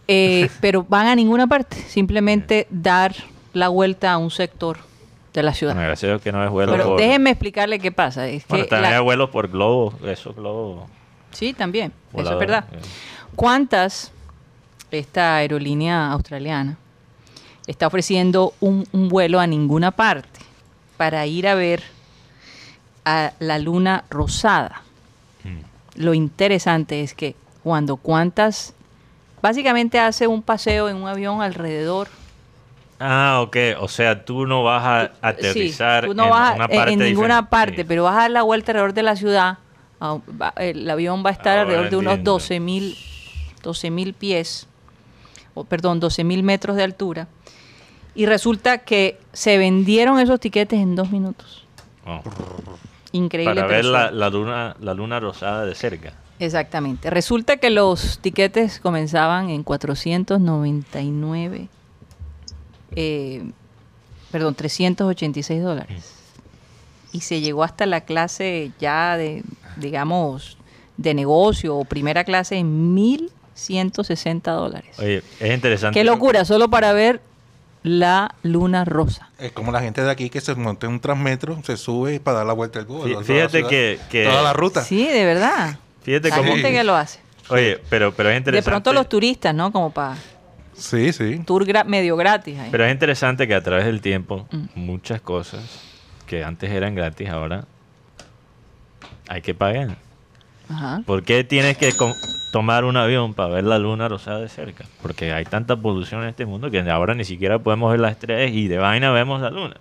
Eh, pero van a ninguna parte. Simplemente dar la vuelta a un sector de la ciudad. Bueno, gracias a Dios que no es vuelo Pero por. déjenme explicarle qué pasa. Es bueno, que también la- hay vuelos por globo, esos globos. Sí, también. Eso es verdad. eh. ¿Cuántas esta aerolínea australiana está ofreciendo un, un vuelo a ninguna parte para ir a ver a la luna rosada? Mm. Lo interesante es que cuando cuántas, básicamente hace un paseo en un avión alrededor. Ah, ok. O sea, tú no vas a aterrizar tú no en vas una en- parte en ninguna diferente. parte, pero vas a dar la vuelta alrededor de la ciudad. ah, El avión va a estar Ahora alrededor de unos entiendo. 12 mil 12 mil pies, o perdón, 12 mil metros de altura. Y resulta que se vendieron esos tiquetes en dos minutos. Oh. Increíble. Para ver la luna, la luna rosada de cerca. Exactamente. Resulta que los tiquetes comenzaban en 499, eh, perdón, 386 dólares. Y se llegó hasta la clase ya de, digamos, de negocio o primera clase en 1.160 dólares. Oye, es interesante. Qué locura, solo para ver la luna rosa. Es como la gente de aquí que se monta en un transmetro, se sube para dar la vuelta al Google. fíjate que- que- Toda la ruta. Sí, de verdad. Fíjate Hay cómo. gente que lo hace. Oye, pero, pero es De interesante. pronto los turistas, ¿no? Como para Sí, sí. tour gra- medio gratis. ahí. Pero es interesante que a través del tiempo, Mm. muchas cosas que antes eran gratis, ahora hay que pagar. Ajá. ¿Por qué tienes que tomar un avión para ver la luna rosada de cerca? Porque hay tanta polución en este mundo que ahora ni siquiera podemos ver las estrellas y de vaina vemos la luna.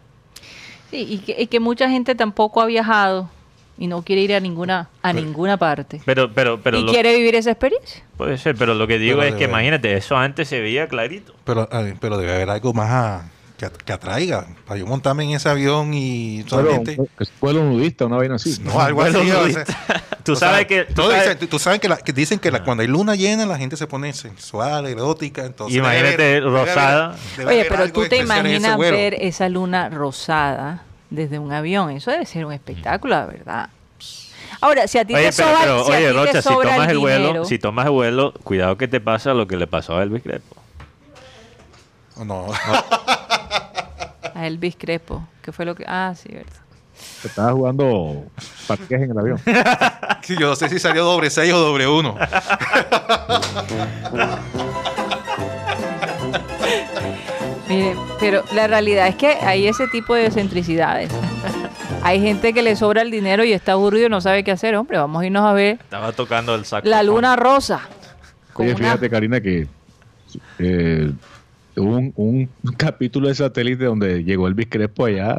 Sí, y que, y que mucha gente tampoco ha viajado y no quiere ir a ninguna a ninguna parte. Pero, pero, pero y lo- quiere vivir esa experiencia. puede ser, pero lo que digo Pero es que imagínate, eso antes se veía clarito. Pero, pero debe haber algo más a- que, at- que atraiga. Para yo montarme en ese avión y solamente... vuelo nudista, una vaina así. No, algo Vuelo así. o sea, Tú sabes que- tú sabes- dicen, tú sabes que, la- que dicen que la- cuando hay luna llena la gente se pone sensual, erótica. Entonces Imagínate debe debe rosada. debe Oye, pero tú te imaginas ver esa luna rosada desde un avión. Eso debe ser un espectáculo, la verdad. Ahora, si a ti Oye, te pero, sobra, pero, si oye, ti te Rocha, si tomas el, vuelo, dinero- si tomas el vuelo, cuidado que te pasa lo que le pasó a Elvis Crespo. No, a Elvis Crespo, que fue lo que... Ah, sí, verdad. Estaba jugando parques en el avión. Sí, yo no sé si salió doble 6 o doble 1. Miren, pero la realidad es que hay ese tipo de excentricidades. Hay gente que le sobra el dinero y está aburrido y no sabe qué hacer, hombre. Vamos a irnos a ver Estaba tocando el saco. La Luna Rosa. Oye, una- fíjate, Karina, que eh, un, un capítulo de satélite donde llegó Elvis Crespo allá.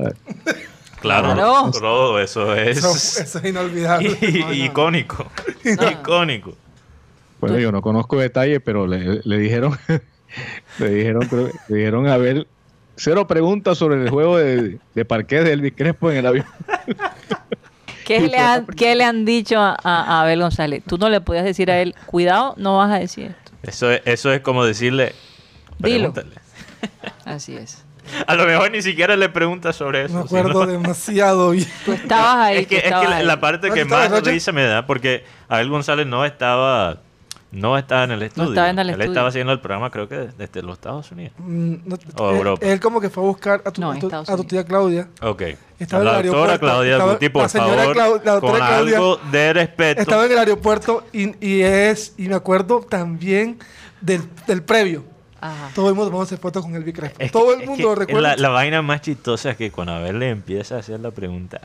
Claro, eso es. Eso, eso es inolvidable. i- No, no, no. icónico. icónico. Bueno, yo no conozco detalles, pero le, le dijeron, le dijeron, creo- le dijeron a ver cero preguntas sobre el juego de, de parqués de Elvis Crespo en el avión. ¿Qué le, han, qué le han dicho a, a Abel González? Tú no le podías decir a él, cuidado, no vas a decir esto. Eso es, eso es como decirle. Dilo. Pregúntale. Así es. A lo mejor ni siquiera le preguntas sobre eso. Me acuerdo sino- demasiado bien. Tú estabas ahí. es que, es que la, parte ¿No que más noche? risa me da, porque Abel González no estaba, no estaba en el estudio. estaba en el Él estudio. estaba haciendo el programa, creo que desde los Estados Unidos. Mm, no- O él, Europa. él como que fue a buscar a tu, No, a en tu- Estados a tu Unidos. tía Claudia. Ok. Estaba en la el doctora aeropuerto, Claudia estaba- Guti, por la señora favor, Clau- la doctora con Claudia algo de respeto. Estaba en el aeropuerto y, y es y me acuerdo también del, del previo. Ajá. Todo el mundo vamos a hacer fotos con el Crespo. Es que- Todo el mundo recuerda. La, la vaina más chistosa es que cuando Abel le empieza a hacer la pregunta,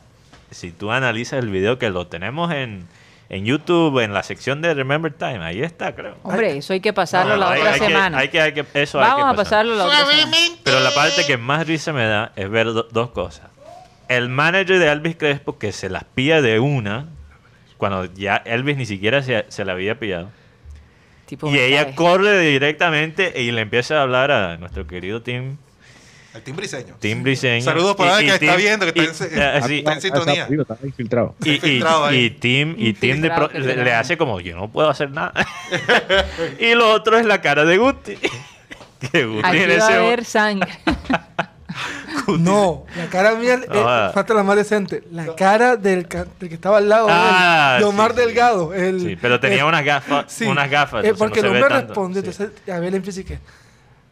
si tú analizas el video que lo tenemos en, en YouTube, en la sección de Remember Time, ahí está, creo. Hombre, eso hay que pasarlo No, la hay- otra hay que- semana. hay que- hay que- eso hay Vamos que a pasarlo la otra semana. Pero la parte que más risa me da es ver do- dos cosas. El manager de Elvis Crespo que se las pilla de una, cuando ya Elvis ni siquiera se, se la había pillado. Tipo y ella corre directamente y le empieza a hablar a nuestro querido Tim, El. Tim Briseño. Saludos por Y- ahí y que está Tim- viendo, que y- está en- eh, sí, está en sintonía. Está infiltrado. y, y- y Tim, y Tim de pro- le, hace como yo no puedo hacer nada. y lo otro es la cara de Guti. que Guti Aquí en va ese a haber sangre. No, la cara mía, eh, Ah. falta la más decente. La cara del, que estaba al lado Ah, de, Omar sí, sí. Delgado. El, Sí, pero tenía el- unas gafas, sí, unas gafas. eh, porque no el se ve hombre tanto. respondió, Sí. entonces a ver, y que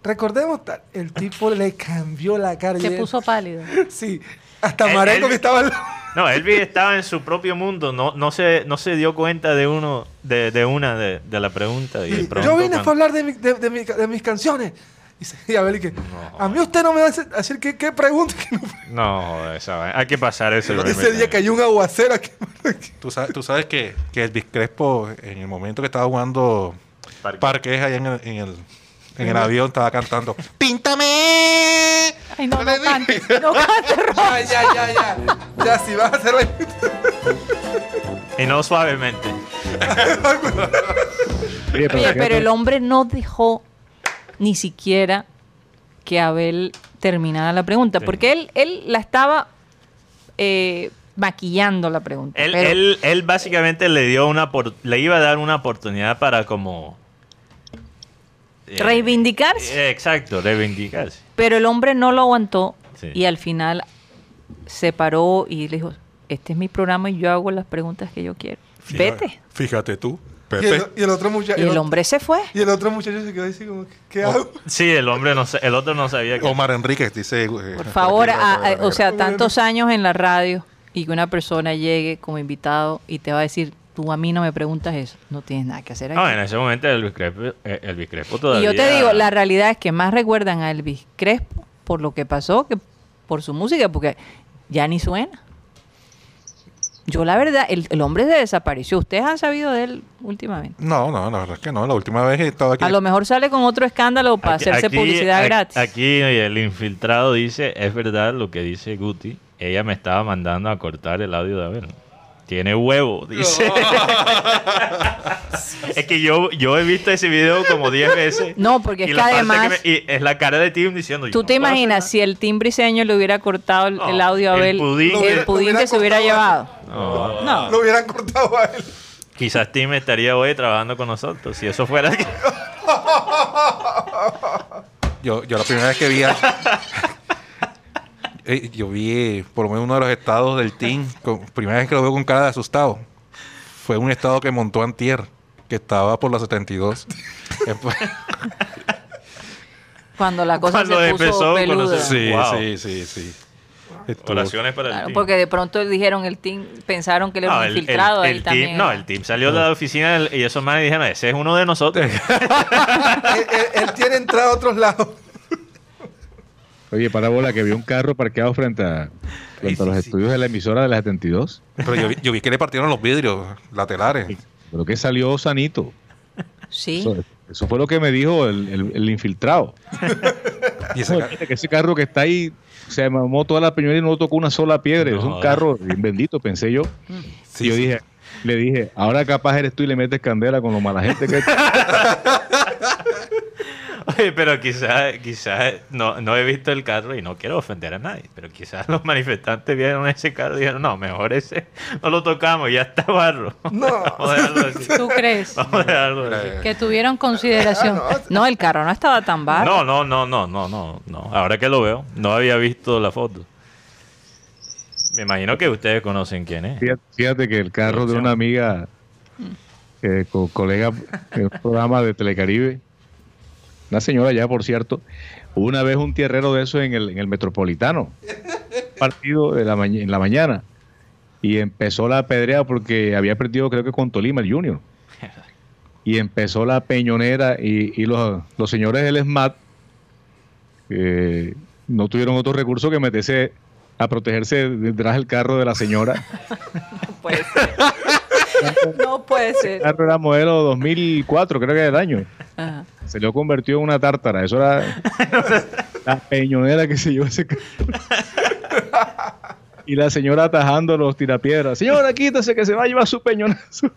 recordemos, el tipo le cambió la cara. y Se él- puso pálido. Sí, hasta Él- Marengo que estaba al lado. No, Elvis estaba en su propio mundo, no, no, se, no se dio cuenta de uno, de, de una de, de la pregunta. Y Sí, Yo vine cuando- para hablar de, mi- de, de mi- de mis canciones. Y, Abel y que, a mí usted no me va a hacer, decir qué, qué pregunta. que no- No, esa hay que pasar ese Ese día cayó un aguacero aquí. Tú sabes, tú sabes que, que Elvis Crespo, en el momento que estaba jugando Parque. parques allá en el, en el, en el avión, estaba cantando ¡Píntame! Ay, no, no cantes. No cantes, Ya, ya, ya, ya. Ya, si vas a hacer la... Y no suavemente. Oye, pero Oye, fíjate- pero el hombre no dejó ni siquiera que Abel terminara la pregunta, Sí. porque él, él la estaba eh, maquillando la pregunta. Él, pero- él, él básicamente le dio una por- le iba a dar una oportunidad para como eh, Reivindicarse. eh, exacto, reivindicarse. Pero el hombre no lo aguantó Sí. y al final se paró y le dijo, este es mi programa y yo hago las preguntas que yo quiero. Vete. Fíjate tú, Y el, y el otro muchacho... Y el hombre se fue. Y el otro muchacho se quedó así como, ¿qué hago? Sí, el hombre no el otro no sabía que Omar Enríquez dice. eh, Por favor, a- a- o sea, tantos años en la radio y que una persona llegue como invitado y te va a decir, tú a mí no me preguntas eso, no tienes nada que hacer aquí. No, en ese momento Elvis Crespo, eh, Elvis Crespo todavía y yo te digo, la realidad es que más recuerdan a Elvis Crespo por lo que pasó que por su música, porque ya ni suena. Yo la verdad, el, el hombre se desapareció. ¿Ustedes han sabido de él últimamente? No, no, la verdad es que no. La última vez estaba aquí. A lo mejor sale con otro escándalo para Aquí- hacerse aquí- publicidad gratis. Aquí el infiltrado dice, es verdad lo que dice Guti, ella me estaba mandando a cortar el audio de Abel. Tiene huevo, dice. es que yo, yo he visto ese video como 10 veces. No, porque es que además- me- y es la cara de Tim diciendo... ¿Tú no te imaginas nada". si el Tim Briseño le hubiera cortado el, No, el audio a el Abel? pudín- el Lo hubiera- pudín que se hubiera hubiera llevado. No, No. Lo hubieran cortado a él. Quizás Tim estaría hoy trabajando con nosotros. Si eso fuera... Yo, yo la primera vez que vi a- Eh, yo vi eh, por lo menos uno de los estados del team, con- primera vez que lo veo con cara de asustado. Fue un estado que montó Antier, que estaba por la 72. Eh, pues, Cuando la cosa Cuando se puso empezó, cuando peluda. se- sí, Wow. sí, sí, sí. Estuvo- Oraciones para el Claro, team. porque de pronto dijeron el team, pensaron que él era No, un el- el- infiltrado el ahí team- también. no, era. el team salió de la oficina del- y esos manes dijeron, ese es uno de nosotros. él, él- él tiene entrada a otros lados. Oye, parábola que vio un carro parqueado frente a, frente a Sí, los sí, estudios de la emisora de la 72. Pero yo vi, yo vi que le partieron los vidrios laterales. Pero que salió sanito. Sí. Eso, eso fue lo que me dijo el, el- el infiltrado. Y ese ca- Oye, que ese carro que está ahí se mamó toda la peñonera y no tocó una sola piedra. No es un carro bien bendito, pensé yo. sí, y yo sí. dije, le dije, ahora capaz eres tú y le metes candela con lo mala gente que. Oye, pero quizás, quizás, no, no he visto el carro y no quiero ofender a nadie, pero quizás los manifestantes vieron ese carro y dijeron, no, mejor ese no lo tocamos, ya está barro. No. Vamos a dejarlo así. ¿Tú crees? Vamos a dejarlo así. Mira, Que tuvieron consideración. No, el carro no estaba tan bajo. No, no, no, no, no, no, no. Ahora que lo veo, no había visto la foto. Me imagino que ustedes conocen quién es. Fíjate, fíjate que el carro de una amiga, eh, co- colega en un programa de Telecaribe, una señora ya, por cierto, hubo una vez un tierrero de eso en el, en el Metropolitano, partido de la maña- en la mañana, y empezó la pedrea porque había perdido creo que con Tolima el Junior. Y empezó la peñonera y, y los, los señores del SMAT eh, no tuvieron otro recurso que meterse a protegerse detrás del carro de la señora. No puede ser. no puede El ser. carro era modelo 2004, creo que del año. Ajá. Se lo convirtió en una tártara. Eso era la peñonera que se llevó ese carro. Y la señora atajando los tirapiedras. Señora, quítese que se va a llevar su peñonazo.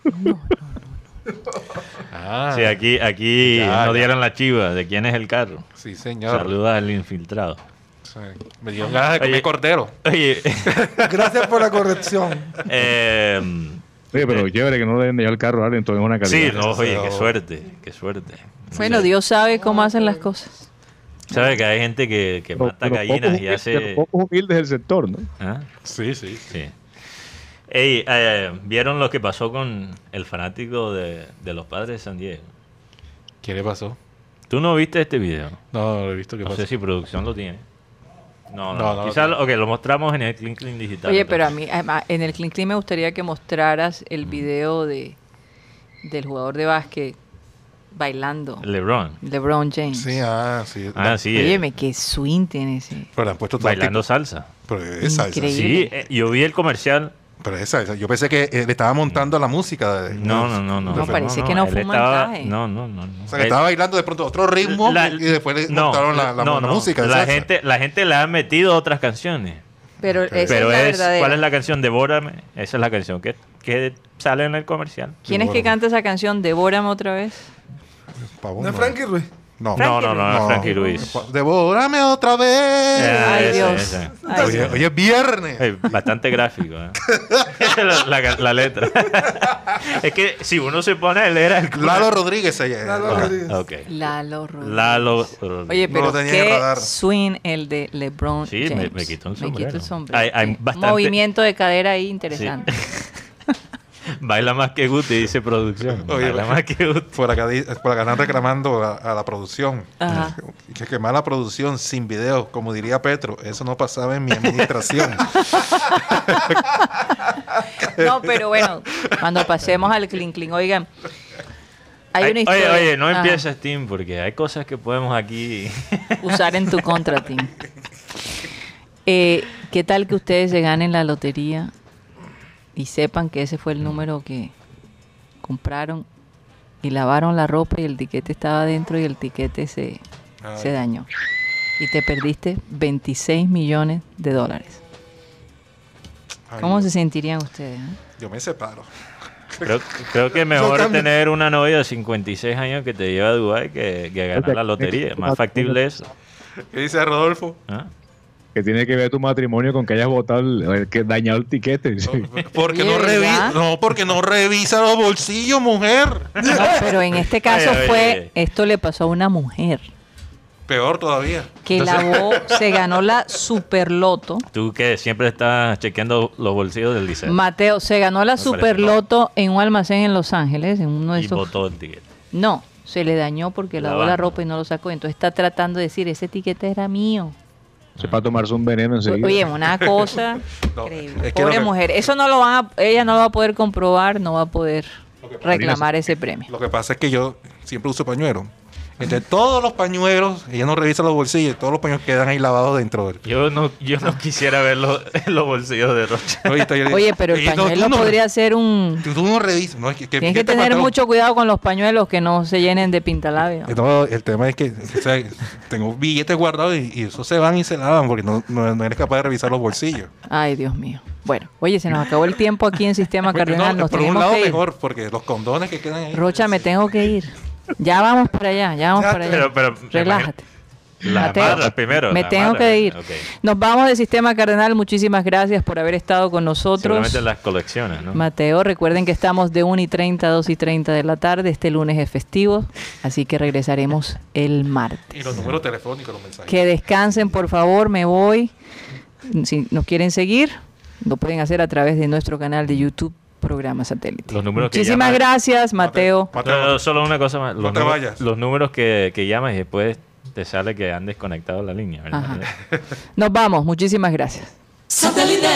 Ah, Sí, aquí, aquí Ya, nos ya. dieron la chiva de quién es el carro. sí, señor. Saluda al infiltrado. Sí. Me dio ganas de comer Oye. cordero. Oye, Gracias por la corrección. eh, Oye, pero chévere que no le den ya el carro a alguien, todo es una calidad. sí, no, oye, qué suerte, qué suerte. Bueno, Dios sabe cómo hacen las cosas. Sabe que hay gente que, que Pero- mata pero gallinas y hace... pero pocos humildes del sector, ¿no? ¿Ah? Sí, sí. Sí. Ey, eh, ¿vieron lo que pasó con el fanático de, de los padres de San Diego? ¿Qué le pasó? ¿Tú no viste este video? No, no lo he visto. ¿Qué No pasó? sé si producción lo tiene. No, no, No, no, quizás no. lo, mostramos en el Clean Clean Digital. Oye, pero a mí, además, en el Clean Clean me gustaría que mostraras el video de del jugador de básquet bailando. LeBron. LeBron James. Sí, ah, sí. Ah, sí. eh, Óyeme, qué swing tiene ese. Pero le han puesto todo bailando tipo- salsa. Pero es salsa. Sí, eh, yo vi el comercial. Pero es salsa. Yo pensé que eh, le estaba montando la música. de- No, no, no, no. No, parece que no fue un montaje. No, no, no. no. O sea, que Él- estaba bailando de pronto otro ritmo la- y después le no, montaron la, la- no, la no. música. La gente, la gente le ha metido otras canciones. Pero esa Pero es la es, verdadera. ¿cuál es la canción? Devórame. Esa es la canción que, que sale en el comercial. ¿Quién es que canta esa canción? Devórame otra vez. Pavón, ¿No es Frankie Ruiz? No. No, no, no, no, No. Frankie Ruiz. Pa- Devórame otra vez. Ah, Ay, ese, Dios. ese. Ay, Oye, Dios. oye, es viernes. Eh, bastante gráfico, ¿eh? la, la- la letra. es que si uno se pone a leer el Lalo Rodríguez llama. Lalo Ah, Rodríguez. Lalo Rodríguez. Lalo Oye, Rodríguez. No lo pero el qué radar. swing el de LeBron Sí, me- James. me quitó el Me quito sombrero. el sombrero. Hay- hay sí. bastante- Movimiento de cadera ahí interesante. Baila más que Guti, dice producción. Oye, Baila más que Guti. Por acá, por acá están reclamando a, a la producción. Ajá. Que quemar la producción sin video, como diría Petro, eso no pasaba en mi administración. No, pero bueno, cuando pasemos al clean clean, oigan, hay una historia. oye, oye, no Ajá. empieces, Tim, porque hay cosas que podemos aquí. usar en tu contra, Tim. Eh, ¿Qué tal que ustedes se ganen la lotería y sepan que ese fue el número que compraron y lavaron la ropa y el tiquete estaba adentro y el tiquete se, se dañó? Y te perdiste 26 millones de dólares. Ay, ¿Cómo se sentirían ustedes? eh? Yo me separo. Creo, creo que es mejor tener una novia de 56 años que te lleva a Dubái que, que ganar la lotería. Más factible eso. ¿Qué dice Rodolfo? ¿Ah? Que tiene que ver tu matrimonio con que hayas votado, el, que dañado el tiquete. Sí. Porque no, revi- ¿verdad? no, porque no revisa los bolsillos, mujer. No, pero en este caso fue, esto le pasó a una mujer Peor todavía. que lavó, se ganó la superloto. Tú que siempre estás chequeando los bolsillos del liceo. Mateo se ganó la superloto en un almacén en Los Ángeles, en uno de y esos. botó el ticket. No, se le dañó porque lavó la Lavando. ropa y no lo sacó. Entonces está tratando de decir, ese etiquete era mío. Se para tomarse un veneno enseguida. Oye, una cosa No, increíble. es que Pobre que- mujer. Eso no lo van a, ella no lo va a poder comprobar, no va a poder reclamar ese premio. Lo que pasa es que yo siempre uso pañuelo. Entre todos los pañuelos, ella no revisa los bolsillos, todos los pañuelos quedan ahí lavados dentro del. Yo no, yo no quisiera ver los, los bolsillos de Rocha. Oye, pero el "Ey, no, pañuelo no- podría ser un... Tú, tú no revisas, no, es que, que- Tienes que que este tener pantalón- mucho cuidado con los pañuelos que no se llenen de pintalabio. Eh, No, el tema es que o sea, tengo billetes guardados y, y esos se van y se lavan porque no, no, no eres capaz de revisar los bolsillos. Ay, Dios mío. Bueno, oye, se nos acabó el tiempo aquí en Sistema Cardenal. no, Nos por un lado que mejor porque los condones que quedan ahí. Rocha, me tengo que ir. Ya vamos para allá, ya vamos Ya, para allá. pero- pero- Relájate. La Mateo, amarras primero. Me la tengo que ir. Nos vamos de Sistema Cardenal. Muchísimas gracias por haber estado con nosotros. Seguramente las colecciones, ¿no? Mateo, recuerden que estamos de 1 y 30 a 2 y 30 de la tarde. Este lunes es festivo, así que regresaremos el martes. Y los números telefónicos, los mensajes. Que descansen, por favor, me voy. Si nos quieren seguir, lo pueden hacer a través de nuestro canal de YouTube, Programa Satélite. Los números que Muchísimas gracias, Mateo. Mateo, No, no, solo una cosa más. Los, No te números- vayas. los números que, que llamas y después te sale que han desconectado la línea, ¿verdad? Ajá. Nos vamos, muchísimas gracias. Satellite.